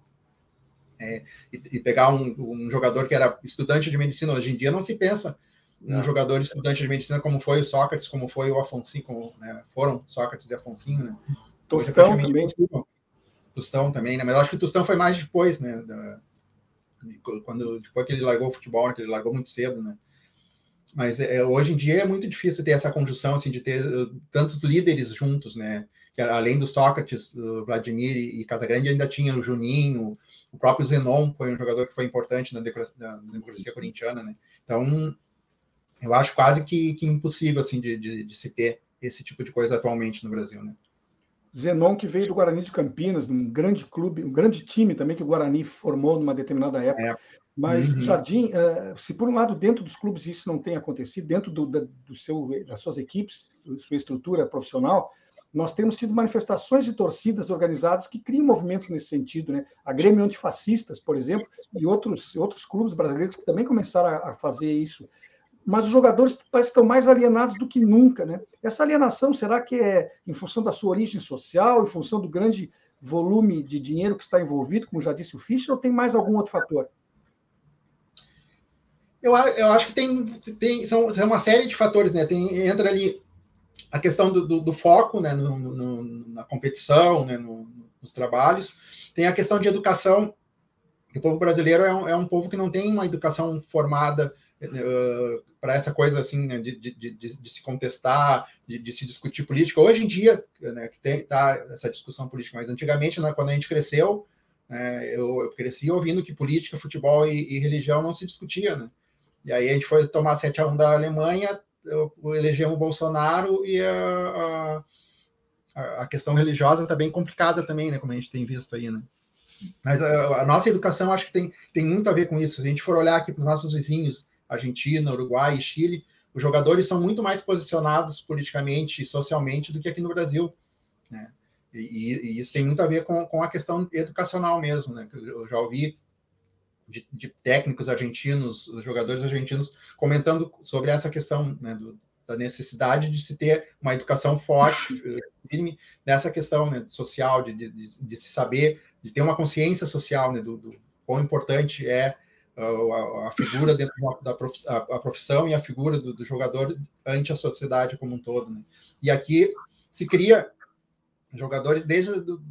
é, e, e, pegar um, um, jogador que era estudante de medicina, hoje em dia não se pensa um não. jogador estudante de medicina como foi o Sócrates, como foi o Afonso, como né, foram Sócrates e Afonso, né?
Tostão também.
Tostão também, né? Mas eu acho que Tostão foi mais depois, né? Da, quando, depois que ele largou o futebol, né, que ele largou muito cedo, né? Mas é, hoje em dia é muito difícil ter essa conjunção, assim, de ter uh, tantos líderes juntos, né? Que além do Sócrates, do Vladimir e Casagrande, ainda tinha o Juninho, o próprio Zenon foi um jogador que foi importante na democracia, na democracia corintiana, né? Então, eu acho quase que, que impossível, assim, de, de, de, se ter esse tipo de coisa atualmente no Brasil, né?
Zenon, que veio do Guarani de Campinas, um grande clube, um grande time também que o Guarani formou numa determinada época. É. Mas, uhum. Jardim, eh, se por um lado, dentro dos clubes isso não tem acontecido, dentro do, do seu, das suas equipes, sua estrutura profissional, nós temos tido manifestações de torcidas organizadas que criam movimentos nesse sentido, né? A Grêmio Antifascistas, por exemplo, e outros, outros clubes brasileiros que também começaram a, a fazer isso. Mas os jogadores parecem estão mais alienados do que nunca, né? Essa alienação, será que é em função da sua origem social, em função do grande volume de dinheiro que está envolvido, como já disse o Fischer, ou tem mais algum outro fator?
Eu, eu acho que tem, tem são, são uma série de fatores, né? Tem, entra ali a questão do, do, do foco né, no, no, na competição, né, no, nos trabalhos, tem a questão de educação. O povo brasileiro é um, é um povo que não tem uma educação formada uh, para essa coisa assim né, de, de, de, de, se contestar, de, de, se discutir política. Hoje em dia, né, que tem tá essa discussão política, mas antigamente, né, quando a gente cresceu, né, eu, eu, cresci ouvindo que política, futebol e, e, religião não se discutia, né? E aí a gente foi tomar 7 a 1 da Alemanha, elegemos o Bolsonaro e a, a, a questão religiosa está bem complicada também, né? Como a gente tem visto aí, né? Mas a, a, nossa educação acho que tem, tem muito a ver com isso. Se a gente for olhar aqui para os nossos vizinhos, Argentina, Uruguai, Chile, os jogadores são muito mais posicionados politicamente e socialmente do que aqui no Brasil, né? E, e isso tem muito a ver com, com a questão educacional mesmo, né? Eu já ouvi de, de, técnicos argentinos, jogadores argentinos, comentando sobre essa questão né, do, da necessidade de se ter uma educação forte, firme, nessa questão né, social, de, de, de, se saber, de ter uma consciência social né, do, do quão importante é uh, a, a, figura dentro da profissão, a, profissão e a figura do, do, jogador ante a sociedade como um todo. Né? E aqui se cria jogadores desde do,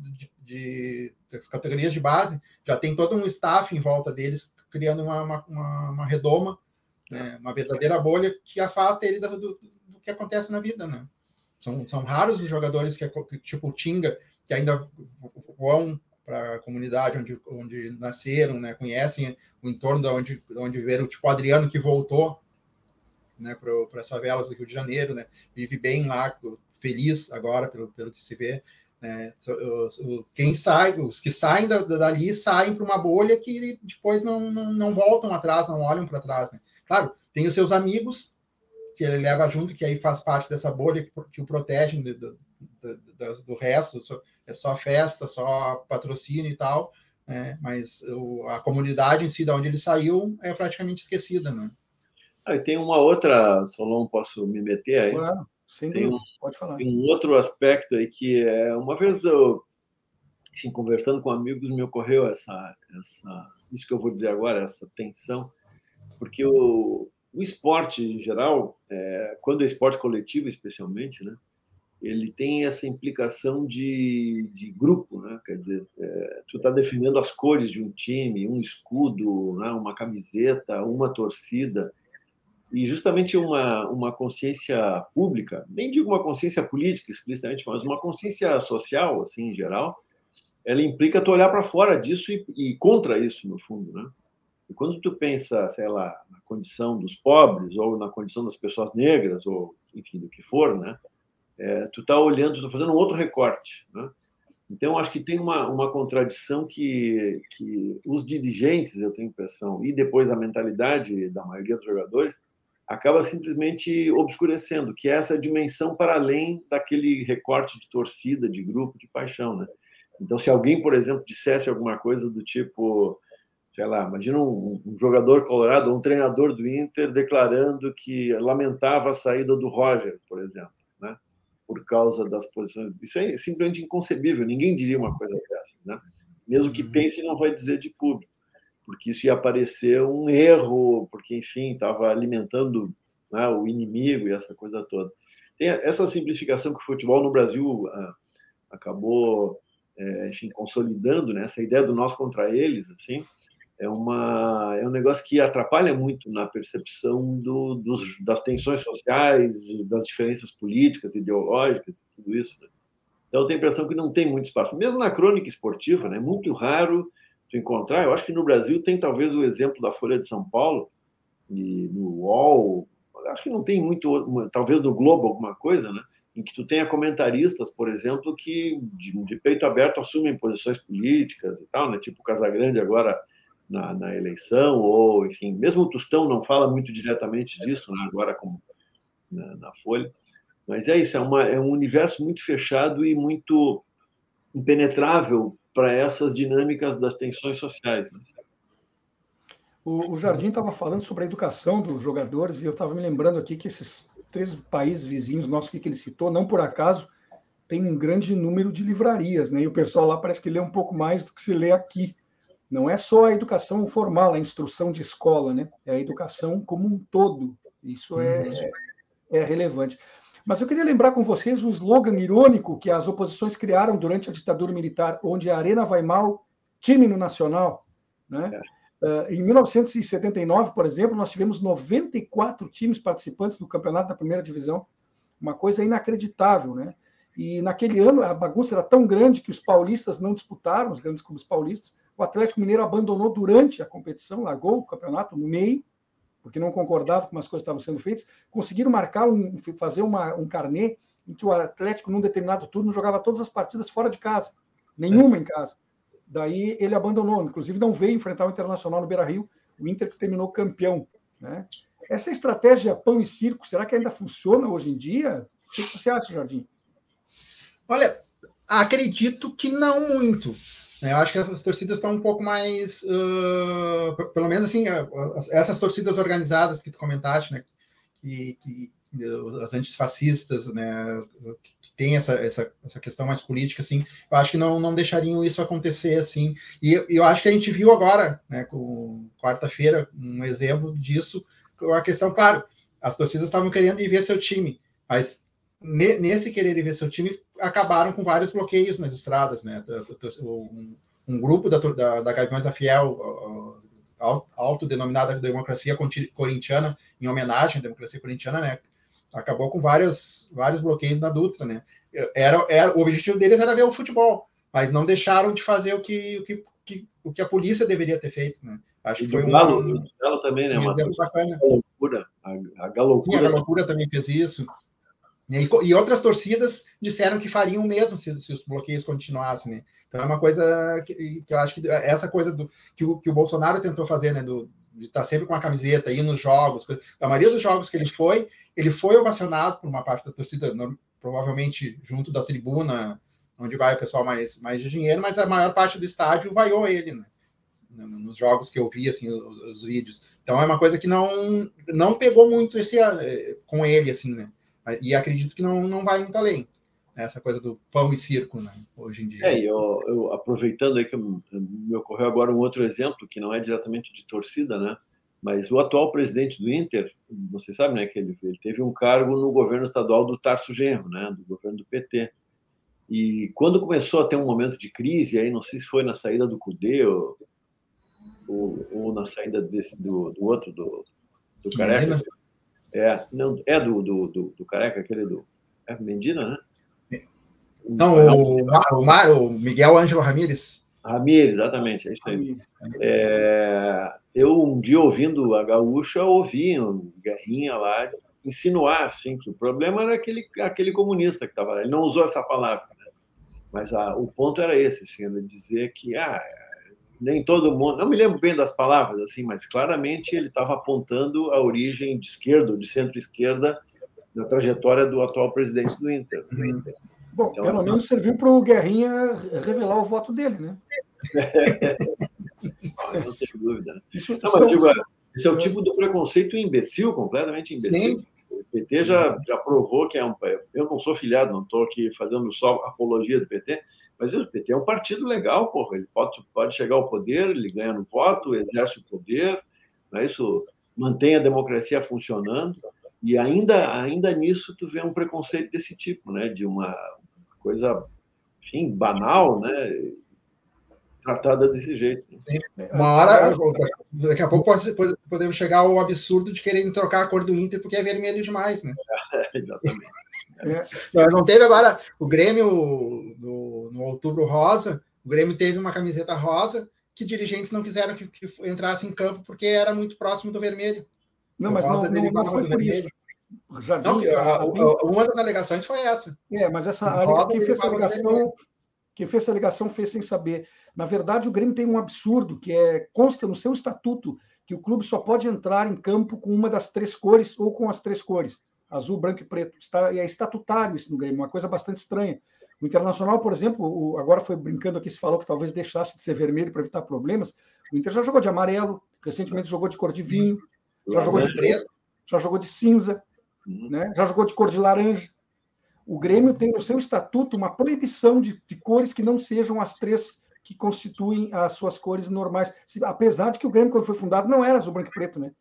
de, das categorias de base, já tem todo um staff em volta deles, criando uma, uma, uma, redoma, né? uma verdadeira bolha que afasta ele do, do, do, que acontece na vida. Né? São, são raros os jogadores que, tipo o Tinga, que ainda vão para a comunidade onde, onde nasceram, né? conhecem o entorno de onde, onde viveram, tipo o Adriano que voltou, né, para as favelas do Rio de Janeiro, né, vive bem lá, feliz agora, pelo, pelo que se vê. Né, quem sai, os que saem da, dali saem para uma bolha que depois não, não, não voltam atrás, não olham para trás. Né? Claro, tem os seus amigos que ele leva junto, que aí faz parte dessa bolha que, que o protegem do, do, do, do resto, é só festa, só patrocínio e tal, né? mas o, a comunidade em si, de onde ele saiu, é praticamente esquecida. Né?
Ah, tem uma outra, Solon, posso me meter aí?
Claro, sem tem dúvida, um, pode falar.
Tem um outro aspecto aí que é, uma vez eu, enfim, conversando com amigos, me ocorreu essa, essa, isso que eu vou dizer agora, essa tensão, porque o, o esporte em geral, é, quando é esporte coletivo especialmente, né, ele tem essa implicação de, de grupo, né? Quer dizer, é, tu está defendendo as cores de um time, um escudo, né? uma camiseta, uma torcida e justamente uma uma consciência pública, nem digo uma consciência política explicitamente, mas uma consciência social, assim, em geral, ela implica tu olhar para fora disso e, e contra isso no fundo, né? E quando tu pensa, sei lá, na condição dos pobres ou na condição das pessoas negras ou enfim do que for, né? é, tu está olhando, tu está fazendo um outro recorte. Né? Então, acho que tem uma, uma contradição que, que os dirigentes, eu tenho impressão, e depois a mentalidade da maioria dos jogadores, acaba simplesmente obscurecendo, que é essa dimensão para além daquele recorte de torcida, de grupo, de paixão. Né? Então, se alguém, por exemplo, dissesse alguma coisa do tipo, sei lá, imagina um, um jogador colorado, um treinador do Inter declarando que lamentava a saída do Roger, por exemplo por causa das posições. Isso é simplesmente inconcebível, ninguém diria uma coisa dessa. Né? Mesmo que uhum. pense, não vai dizer de público, porque isso ia parecer um erro, porque, enfim, estava alimentando né, o inimigo e essa coisa toda. Tem essa simplificação que o futebol no Brasil ah, acabou, é, enfim, consolidando, né, essa ideia do nós contra eles, assim, é, uma, é um negócio que atrapalha muito na percepção do, dos, das tensões sociais, das diferenças políticas, ideológicas, tudo isso. Né? Então, eu tenho a impressão que não tem muito espaço. Mesmo na crônica esportiva, né? é muito raro tu encontrar. Eu acho que no Brasil tem talvez o exemplo da Folha de São Paulo, e no UOL, acho que não tem muito, talvez no Globo alguma coisa, né? em que tu tenha comentaristas, por exemplo, que de, de peito aberto assumem posições políticas e tal, né? tipo o Casagrande agora na, na, eleição, ou, enfim, mesmo o Tostão não fala muito diretamente disso, né, agora como na, na, Folha, mas é isso, é, uma, é um universo muito fechado e muito impenetrável para essas dinâmicas das tensões sociais. Né?
O, o Jardim estava falando sobre a educação dos jogadores e eu estava me lembrando aqui que esses três países vizinhos nossos que ele citou, não por acaso, tem um grande número de livrarias, né? E o pessoal lá parece que lê um pouco mais do que se lê aqui. Não é só a educação formal, a instrução de escola, né? É a educação como um todo. Isso é, é, é relevante. Mas eu queria lembrar com vocês o slogan irônico que as oposições criaram durante a ditadura militar, onde a arena vai mal, time no nacional. Né? É. Uh, em 1979, por exemplo, nós tivemos 94 times participantes do campeonato da primeira divisão, uma coisa inacreditável, né? E naquele ano a bagunça era tão grande que os paulistas não disputaram, os grandes clubes paulistas, o Atlético Mineiro abandonou durante a competição, largou o campeonato no meio, porque não concordava com as coisas que estavam sendo feitas. Conseguiram marcar, um, fazer uma, um carnê em que o Atlético, num determinado turno, jogava todas as partidas fora de casa, nenhuma em casa. Daí ele abandonou, inclusive não veio enfrentar o Internacional no Beira Rio, o Inter que terminou campeão. Né? Essa estratégia pão e circo, será que ainda funciona hoje em dia? O que você acha, Jardim?
Olha, acredito que não muito. Eu acho que as torcidas estão um pouco mais, uh, pelo menos assim, essas torcidas organizadas que tu comentaste, né, que, que as antifascistas, né, que tem essa, essa, essa questão mais política, assim, eu acho que não, não deixariam isso acontecer, assim, e eu acho que a gente viu agora, né, com quarta-feira, um exemplo disso, a questão, claro, as torcidas estavam querendo ir ver seu time, mas nesse querer ver seu time, acabaram com vários bloqueios nas estradas, né? Um, um grupo da, da, da Gaviões da Fiel, autodenominada Democracia Corintiana, em homenagem à democracia corintiana, né? Acabou com várias, vários bloqueios na Dutra, né? Era, era, o objetivo deles era ver o futebol, mas não deixaram de fazer o que, o que, que o que a polícia deveria ter feito, né? Acho
que
foi
um. Galo, o Galo também, né? Uma
bacana.
A, a.
Sim, a também fez isso. E, e, outras torcidas disseram que fariam mesmo se, se, os bloqueios continuassem, né? Então é uma coisa que, que, eu acho que essa coisa do que o, que o Bolsonaro tentou fazer, né? Do, de estar sempre com a camiseta, ir nos jogos. A maioria dos jogos que ele foi, ele foi ovacionado por uma parte da torcida, provavelmente junto da tribuna, onde vai o pessoal mais, mais de dinheiro, mas a maior parte do estádio vaiou ele, né? Nos jogos que eu vi, assim, os, os vídeos. Então é uma coisa que não, não pegou muito esse eh, com ele, assim, né? E acredito que não, não vai muito além. Né? Essa coisa do pão e circo, né? Hoje em dia.
É, eu, eu aproveitando aí que me ocorreu agora um outro exemplo, que não é diretamente de torcida, né? Mas o atual presidente do Inter, você sabe, né, que ele, ele teve um cargo no governo estadual do Tarso Genro, né, do governo do PT. E quando começou a ter um momento de crise, aí não sei se foi na saída do Cudê ou, ou, ou na saída desse, do, do outro, do, do Careca. É, não, é do, do, do, do Careca, aquele do. É Mendina, né?
Não, o, o, o Miguel Ângelo Ramírez.
Ramírez, exatamente, é isso aí. É, eu, um dia, ouvindo a Gaúcha, ouvi um Guerrinha lá insinuar assim, que o problema era aquele, aquele comunista que estava lá. Ele não usou essa palavra, né? mas a, o ponto era esse, assim, ele dizer que ah, nem todo mundo. Não me lembro bem das palavras, assim, mas claramente ele estava apontando a origem de esquerda de centro-esquerda da trajetória do atual presidente do Inter.
Uhum. Bom, então, pelo menos serviu para o Guerrinha revelar o voto dele, né?
não, tenho dúvida. Né? Isso, não, mas, digo, esse é o tipo do preconceito imbecil, completamente imbecil. Sim. O PT já, já provou que é um. Eu não sou filiado, não estou aqui fazendo só apologia do PT, mas o PT é um partido legal, porra. Ele pode, pode chegar ao poder, ele ganha no voto, exerce o poder, é isso mantém a democracia funcionando. E ainda, ainda nisso tu vê um preconceito desse tipo, né? De uma coisa, enfim, banal, né? Tratada desse jeito.
Sim. Uma hora, daqui a pouco pode, podemos chegar ao absurdo de quererem trocar a cor do Inter porque é vermelho demais, né?
exatamente.
É. Mas não teve agora o Grêmio no, no outubro rosa, o Grêmio teve uma camiseta rosa que dirigentes não quiseram que, que entrasse em campo porque era muito próximo do vermelho.
Não, mas não, não, não foi por isso.
Jardim, não, a, a, uma das alegações foi essa.
É, mas essa quem fez essa alegação, quem fez essa alegação fez sem saber. Na verdade, o Grêmio tem um absurdo que é consta no seu estatuto que o clube só pode entrar em campo com uma das três cores ou com as três cores, azul, branco e preto. Está, é estatutário isso no Grêmio, uma coisa bastante estranha. O Internacional, por exemplo, agora foi brincando aqui, se falou que talvez deixasse de ser vermelho para evitar problemas. O Inter já jogou de amarelo, recentemente jogou de cor de vinho, já jogou de preto, já jogou de cinza. Né? já jogou de cor de laranja. O Grêmio tem no seu estatuto uma proibição de, de cores que não sejam as três que constituem as suas cores normais. Apesar de que o Grêmio, quando foi fundado, não era azul, branco e preto, né?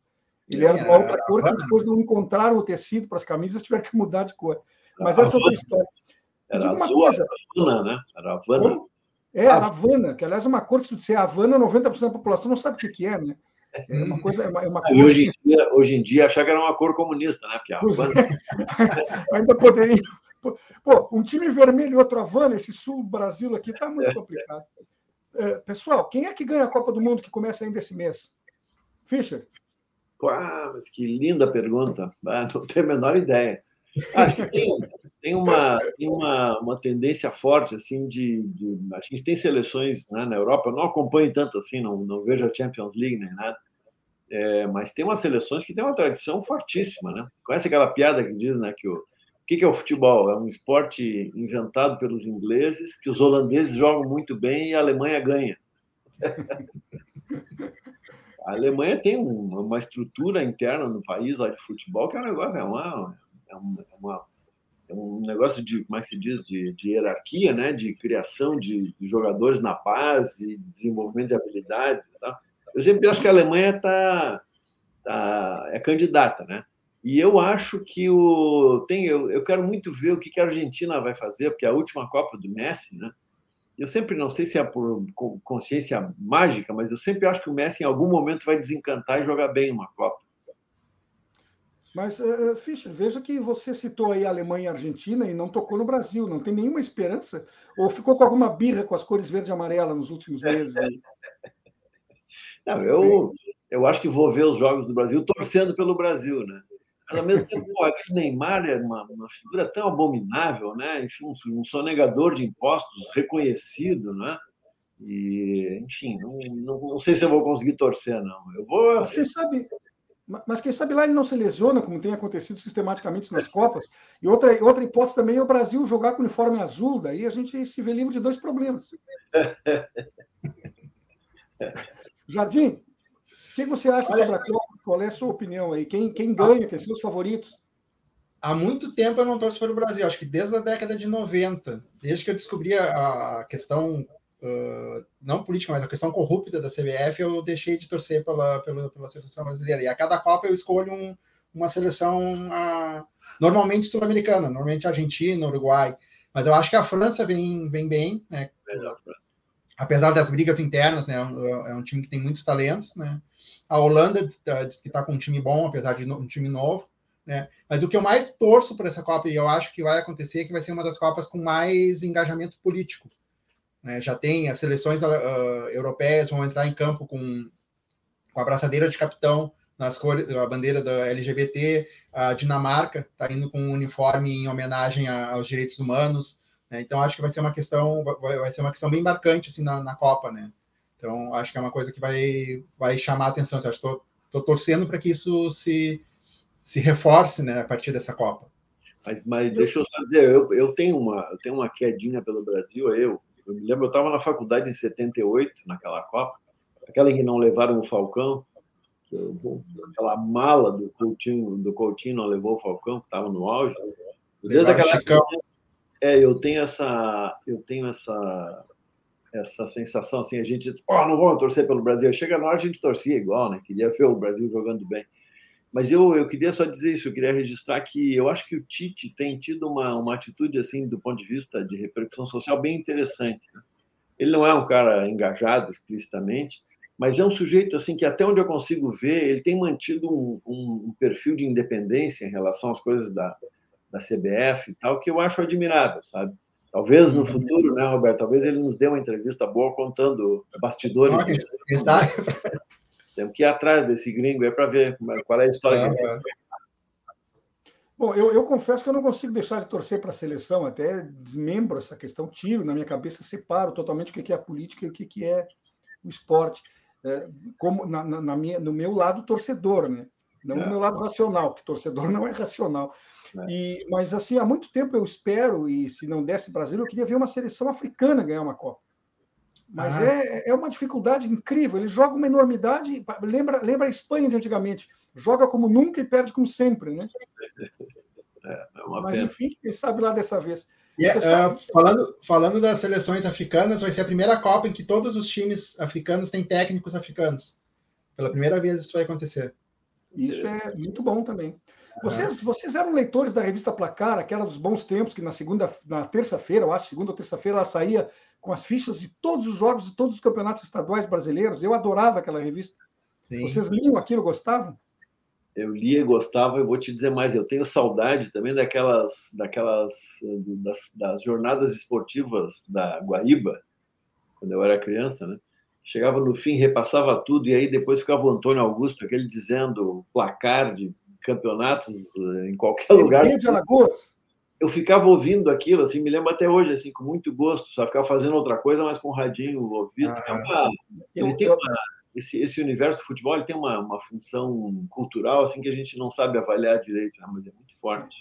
Ele era de uma outra cor que depois não encontraram o tecido para as camisas, tiveram que mudar de cor. Mas essa é outra história.
Era azul, coisa. Havana, né? Era Havana.
É, a Havana, que aliás é uma cor que se disser Havana, 90% da população não sabe o que, que é, né? É uma coisa. É uma, é uma
e hoje em, dia, hoje em dia achar que era uma cor comunista, né? Porque a Havana...
é. Ainda poderia. Pô, um time vermelho e outro Havana, esse sul Brasil aqui está muito complicado. É, pessoal, quem é que ganha a Copa do Mundo que começa ainda esse mês? Fischer?
Ah, mas que linda pergunta. Ah, não tenho a menor ideia. Acho que tem, tem, uma, tem uma, uma tendência forte assim de, de a gente tem seleções né, na Europa. Eu não acompanho tanto assim, não, não vejo a Champions League nem nada. É, mas tem umas seleções que tem uma tradição fortíssima, né? Conhece aquela piada que diz, né, que o, o que, que é o futebol? É um esporte inventado pelos ingleses, que os holandeses jogam muito bem e a Alemanha ganha. a Alemanha tem uma estrutura interna no país lá de futebol que é um negócio, é uma, é é uma um negócio de, como é que se diz, de, de hierarquia, né? de criação de, de, jogadores na base, desenvolvimento de habilidades e tal. Eu sempre acho que a Alemanha tá, tá, é candidata, né? E eu acho que o tem eu, eu quero muito ver o que, que a Argentina vai fazer, porque é a última Copa do Messi, né? Eu sempre não sei se é por consciência mágica, mas eu sempre acho que o Messi em algum momento vai desencantar e jogar bem uma Copa.
Mas, uh, Fischer, veja que você citou aí a Alemanha e a Argentina e não tocou no Brasil. Não tem nenhuma esperança? Ou ficou com alguma birra com as cores verde e amarela nos últimos meses?
Não, eu, eu acho que vou ver os jogos do Brasil torcendo pelo Brasil, né? Mas, ao mesmo tempo, pô, aquele Neymar é uma, uma, figura tão abominável, né? Enfim, um, um sonegador de impostos reconhecido, né? E, enfim, não, não, não, sei se eu vou conseguir torcer, não. Eu vou.
Você sabe, mas quem sabe lá ele não se lesiona, como tem acontecido sistematicamente nas Copas. E outra, outra hipótese também é o Brasil jogar com uniforme azul, daí a gente se vê livre de dois problemas. Jardim, o que você acha Olha, sobre a Copa? Qual é a sua opinião aí? Quem, quem ganha? Quem são os favoritos?
Há muito tempo eu não torço para o Brasil, acho que desde a década de 90, desde que eu descobri a questão uh, não política, mas a questão corrupta da CBF, eu deixei de torcer pela, pela, pela seleção brasileira. E a cada Copa eu escolho um, uma seleção uh, normalmente sul-americana, normalmente Argentina, Uruguai. Mas eu acho que a França vem, vem bem, né? Apesar das brigas internas, né? É um é time que tem muitos talentos, né? A Holanda uh, diz que está com um time bom, apesar de um time novo. Né? Mas o que eu mais torço para essa Copa, e eu acho que vai acontecer, é que vai ser uma das Copas com mais engajamento político. Né? Já tem as seleções uh, europeias vão entrar em campo com, com a braçadeira de capitão nas cores, a bandeira da LGBT, a Dinamarca está indo com um uniforme em homenagem a, aos direitos humanos. Né? Então acho que vai ser uma questão, vai, vai ser uma questão bem marcante assim na, na, Copa, né? Então acho que é uma coisa que vai, vai chamar a atenção. Estou torcendo para que isso se, se reforce, né, a partir dessa Copa.
Mas, mas deixa eu só dizer, eu, eu tenho uma eu tenho uma quedinha pelo Brasil, eu eu me lembro, eu estava na faculdade em 78, naquela Copa, aquela em que não levaram o Falcão, aquela mala do Coutinho, do Coutinho não levou o Falcão, que estava no auge. Desde aquela época, é, eu tenho essa, eu tenho essa, essa sensação assim, a gente diz, oh, não vamos torcer pelo Brasil. Chega na hora a gente torcia igual, né? Queria ver o Brasil jogando bem. Mas eu, eu queria só dizer isso, eu queria registrar que eu acho que o Tite tem tido uma, uma atitude, assim, do ponto de vista de repercussão social, bem interessante. Né? Ele não é um cara engajado explicitamente, mas é um sujeito, assim, que até onde eu consigo ver, ele tem mantido um, um perfil de independência em relação às coisas da, da CBF e tal, que eu acho admirável, sabe? Talvez no uhum. futuro, né, Roberto? Talvez ele nos dê uma entrevista boa contando bastidores. Não, temos que ir atrás desse gringo aí para ver é, qual é a história que ele tem.
Bom, eu, eu, confesso que eu não consigo deixar de torcer para a seleção, até desmembro essa questão, tiro na minha cabeça, separo totalmente o que é a política e o que é o esporte. É, como na, na, na, minha, no meu lado torcedor, né? não é. no meu lado racional, que torcedor não é racional. É. E, mas assim, há muito tempo eu espero, e se não desse Brasil, eu queria ver uma seleção africana ganhar uma Copa. Mas ah. é, é uma dificuldade incrível. Ele joga uma enormidade. Lembra, lembra a Espanha de antigamente. Joga como nunca e perde como sempre, né? É, é Mas, pena. enfim, quem sabe lá dessa vez.
Uh, falando, falando das seleções africanas, vai ser a primeira Copa em que todos os times africanos têm técnicos africanos. Pela primeira vez isso vai acontecer.
Isso é muito bom também. Vocês, vocês eram leitores da revista Placar, aquela dos bons tempos, que na segunda, na terça-feira, eu acho, segunda ou terça-feira, ela saía com as fichas de todos os jogos de todos os campeonatos estaduais brasileiros. Eu adorava aquela revista. Sim. Vocês liam aquilo, gostavam?
Eu lia e gostava, eu vou te dizer mais, eu tenho saudade também daquelas, daquelas das, das jornadas esportivas da Guaíba, quando eu era criança, né? Chegava no fim, repassava tudo, e aí depois ficava o Antônio Augusto, aquele dizendo placar de campeonatos eh, em qualquer lugar.
de Alagoas
eu ficava ouvindo aquilo, assim, me lembro até hoje, assim, com muito gosto, só ficava fazendo outra coisa, mas com o radinho ouvido. Ah, é uma, ele tem uma, esse, esse universo do futebol ele tem uma, uma função cultural, assim, que a gente não sabe avaliar direito, né, mas é muito forte.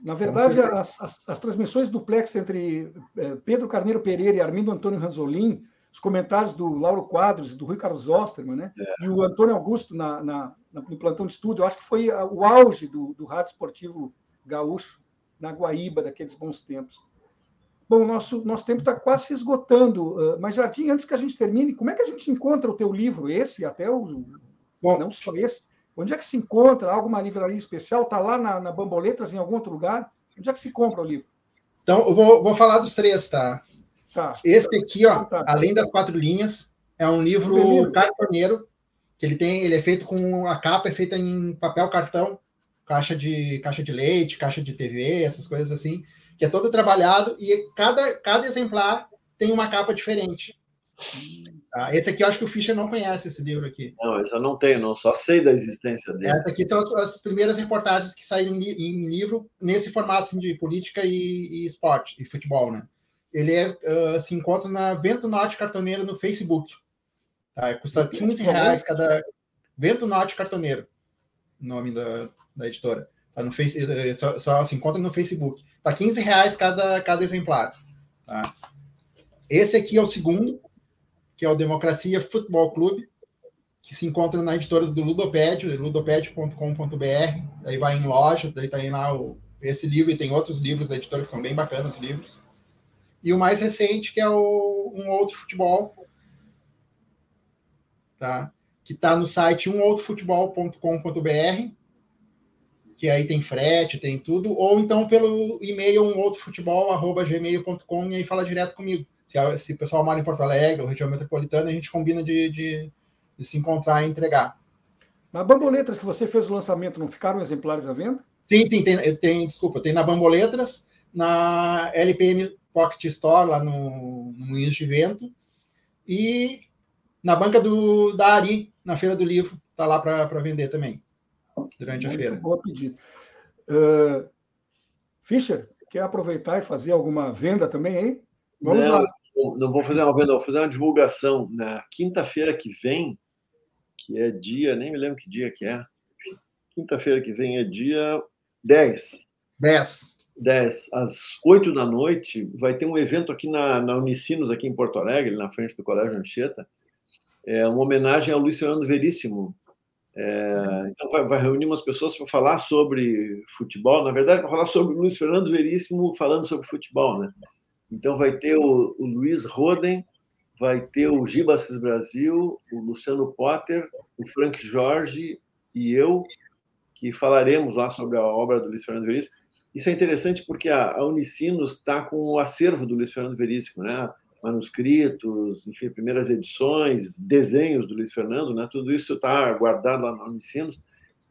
Na verdade, as, as, as, transmissões do Plex entre é, Pedro Carneiro Pereira e Armindo Antônio Ranzolin, os comentários do Lauro Quadros e do Rui Carlos Osterman, né? É. E o Antônio Augusto na, na, no plantão de estúdio, eu acho que foi o auge do, do rádio esportivo gaúcho na Guaíba daqueles bons tempos. Bom, nosso, nosso tempo está quase se esgotando, uh, mas Jardim, antes que a gente termine, como é que a gente encontra o teu livro, esse, até o. Bom, não só esse. Onde é que se encontra? Alguma livraria especial? Está lá na, na Bamboletas, em algum outro lugar? Onde é que se compra o livro?
Então, eu vou, vou falar dos três, tá? tá. Esse aqui, ó, tá. além das quatro linhas, é um livro cartoneiro, que ele tem, ele é feito com a capa é feita em papel cartão caixa de caixa de leite, caixa de TV, essas coisas assim, que é todo trabalhado e cada, cada exemplar tem uma capa diferente. Ah, esse aqui eu acho que o Fischer não conhece esse livro aqui.
Não, esse eu não tenho, não. Só sei da existência dele.
Essa aqui são as, primeiras reportagens que saíram em, livro nesse formato assim, de política e, e, esporte e futebol, né? Ele é, uh, se encontra na Vento Norte Cartoneiro no Facebook. Tá? Custa 15 reais cada. Vento Norte Cartoneiro, nome da, da editora. Tá no face, eh, só, só se encontra no Facebook. Tá 15 reais cada, cada exemplar. Tá? Esse aqui é o segundo, que é o Democracia Futebol Clube, que se encontra na editora do Ludopédio, ludopédio.com.br. Aí vai em loja, daí tem lá o, esse livro e tem outros livros da editora que são bem bacanas os livros. E o mais recente, que é o Um Outro Futebol, tá? que está no site umoutrofutebol.com.br, que aí tem frete, tem tudo, ou então pelo e-mail umoutrofutebol.gmail.com e aí fala direto comigo. Se, se o pessoal mora em Porto Alegre ou região metropolitana, a gente combina de, de, de se encontrar e entregar.
Na Bamboletras que você fez o lançamento, não ficaram exemplares à venda?
Sim, sim, tem, tem desculpa, tem na Bamboletras, na LPM Pocket Store, lá no, no Moinhos de Vento, e na banca do, da Ari, na Feira do Livro, está lá para vender também, durante Muito a feira.
Boa pedido. Uh, Fischer, quer aproveitar e fazer alguma venda também aí?
Vamos não, lá. não vou fazer uma venda, vou fazer uma divulgação. Na quinta-feira que vem, que é dia, nem me lembro que dia que é. Quinta-feira que vem é dia 10.
10.
10, às 8 da noite, vai ter um evento aqui na, na Unicinos, aqui em Porto Alegre, na frente do Colégio Anchieta, é uma homenagem ao Luiz Fernando Veríssimo. É, então, vai, vai, reunir umas pessoas para falar sobre futebol, na verdade, para falar sobre Luiz Fernando Veríssimo falando sobre futebol, né? Então vai ter o, o Luiz Roden, vai ter o Gibasis Brasil, o Luciano Potter, o Frank Jorge e eu, que falaremos lá sobre a obra do Luiz Fernando Veríssimo. Isso é interessante porque a, a Unicinos está com o acervo do Luiz Fernando Veríssimo, né? Manuscritos, enfim, primeiras edições, desenhos do Luiz Fernando, né? Tudo isso está guardado lá na Unicinos,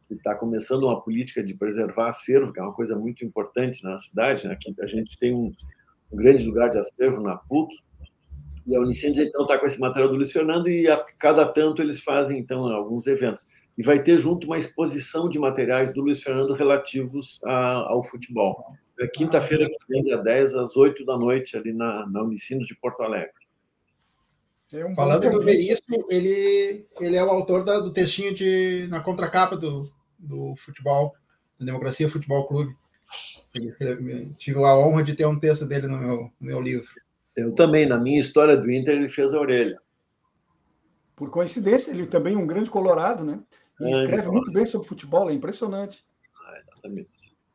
que está começando uma política de preservar acervo, que é uma coisa muito importante na cidade, né? Aqui a gente tem um, um grande lugar de acervo na PUC, e a Unicinos, então, está com esse material do Luiz Fernando e a cada tanto eles fazem, então, alguns eventos. E vai ter junto uma exposição de materiais do Luiz Fernando relativos a, ao futebol. É quinta-feira que vem, dia 10, às 8 da noite, ali na, na Unicinos de Porto Alegre.
É um Falando do Veríssimo, ele, ele é o autor da, do textinho de, na contracapa do, do futebol, do Democracia Futebol Clube. Tive a honra de ter um texto dele no meu, no meu livro.
Eu também, na minha história do Inter, ele fez a orelha.
Por coincidência, ele também é um grande colorado, né? E é, escreve muito bem sobre futebol, é impressionante. Ah, exatamente.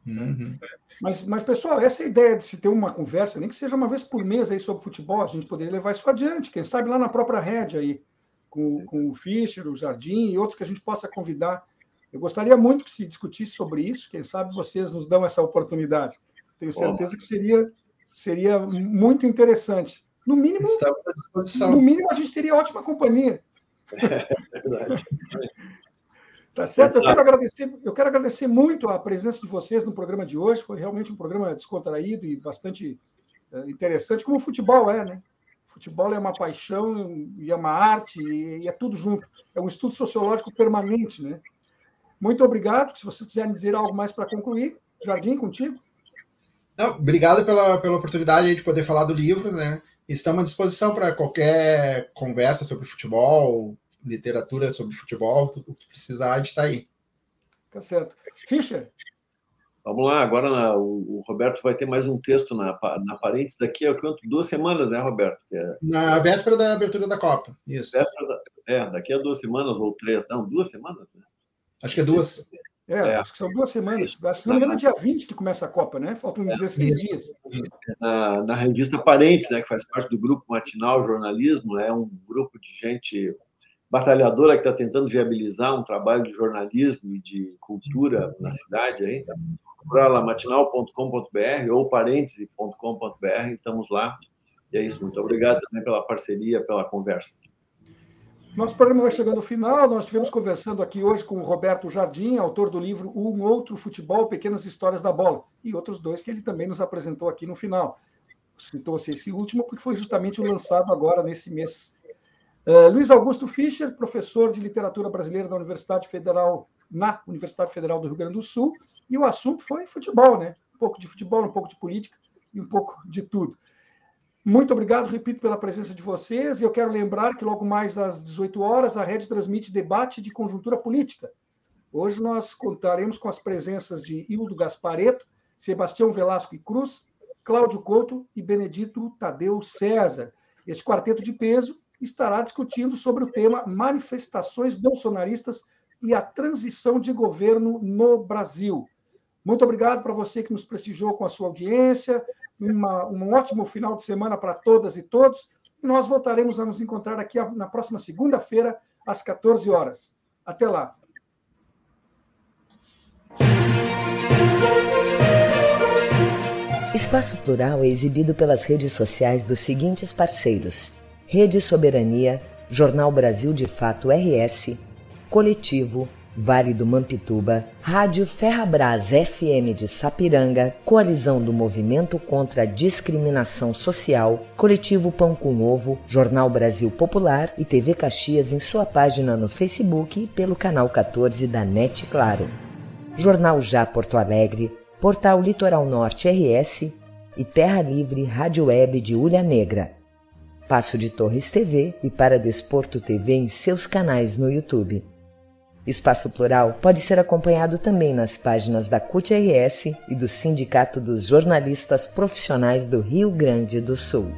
Uhum. Mas, mas, pessoal, essa é ideia de se ter uma conversa, nem que seja uma vez por mês aí sobre futebol, a gente poderia levar isso adiante, quem sabe lá na própria rede aí, com, com o Fischer, o Jardim e outros que a gente possa convidar eu gostaria muito que se discutisse sobre isso. Quem sabe vocês nos dão essa oportunidade. Tenho certeza que seria, seria muito interessante. No mínimo, no mínimo, a gente teria ótima companhia. É verdade. Tá certo? Eu quero, agradecer, eu quero agradecer muito a presença de vocês no programa de hoje. Foi realmente um programa descontraído e bastante eh, interessante, como o futebol é, né? Futebol é uma paixão e é uma arte e é tudo junto. É um estudo sociológico permanente, né? Muito obrigado. Se vocês quiserem dizer algo mais para concluir, Jardim, contigo.
Não, obrigado pela, pela oportunidade de poder falar do livro, né? Estamos à disposição para qualquer conversa sobre futebol, literatura sobre futebol, o que precisar, a gente está aí.
Tá certo. Fischer?
Vamos lá, agora na, o, o, Roberto vai ter mais um texto na, na Parentes daqui a quanto? Duas semanas, né, Roberto?
É... Na véspera da abertura da Copa, isso.
Da, é, daqui a duas semanas ou três, não, duas semanas, né?
Acho que é duas.
É, é, acho que são duas semanas. Se não me engano, é dia 20 que começa a Copa, né? Faltam 16 é, dias.
Na, na, revista Parentes, né, que faz parte do grupo Matinal Jornalismo, é um grupo de gente batalhadora que está tentando viabilizar um trabalho de jornalismo e de cultura na cidade. Aí. Procura lá matinal.com.br ou parêntese.com.br, estamos lá. E é isso. Muito obrigado também pela parceria, pela conversa.
Nosso programa vai chegando ao final. Nós estivemos conversando aqui hoje com o Roberto Jardim, autor do livro Um Outro Futebol, Pequenas Histórias da Bola, e outros dois que ele também nos apresentou aqui no final. Citou-se esse último porque foi justamente o lançado agora nesse mês Uh, Luiz Augusto Fischer, professor de literatura brasileira da Universidade Federal, na Universidade Federal do Rio Grande do Sul, e o assunto foi futebol, né? Um pouco de futebol, um pouco de política e um pouco de tudo. Muito obrigado, repito, pela presença de vocês. E eu quero lembrar que logo mais às 18 horas a rede transmite debate de conjuntura política. Hoje nós contaremos com as presenças de Hildo Gaspareto, Sebastião Velasco e Cruz, Cláudio Couto e Benedito Tadeu César. Este quarteto de peso estará discutindo sobre o tema manifestações bolsonaristas e a transição de governo no Brasil. Muito obrigado para você que nos prestigiou com a sua audiência. Uma, um ótimo final de semana para todas e todos. E nós voltaremos a nos encontrar aqui na próxima segunda-feira, às 14 horas. Até lá.
Espaço Plural é exibido pelas redes sociais dos seguintes parceiros: Rede Soberania, Jornal Brasil de Fato RS, Coletivo, Vale do Mampituba, Rádio Ferrabras FM de Sapiranga, Coalizão do Movimento contra a Discriminação Social, Coletivo Pão com Ovo, Jornal Brasil Popular e TV Caxias em sua página no Facebook e pelo canal 14 da NET Claro. Jornal Já Porto Alegre, Portal Litoral Norte RS e Terra Livre Rádio Web de Ulha Negra. Passo de Torres TV e para Desporto TV em seus canais no YouTube. Espaço Plural pode ser acompanhado também nas páginas da CUT-RS e do Sindicato dos Jornalistas Profissionais do Rio Grande do Sul.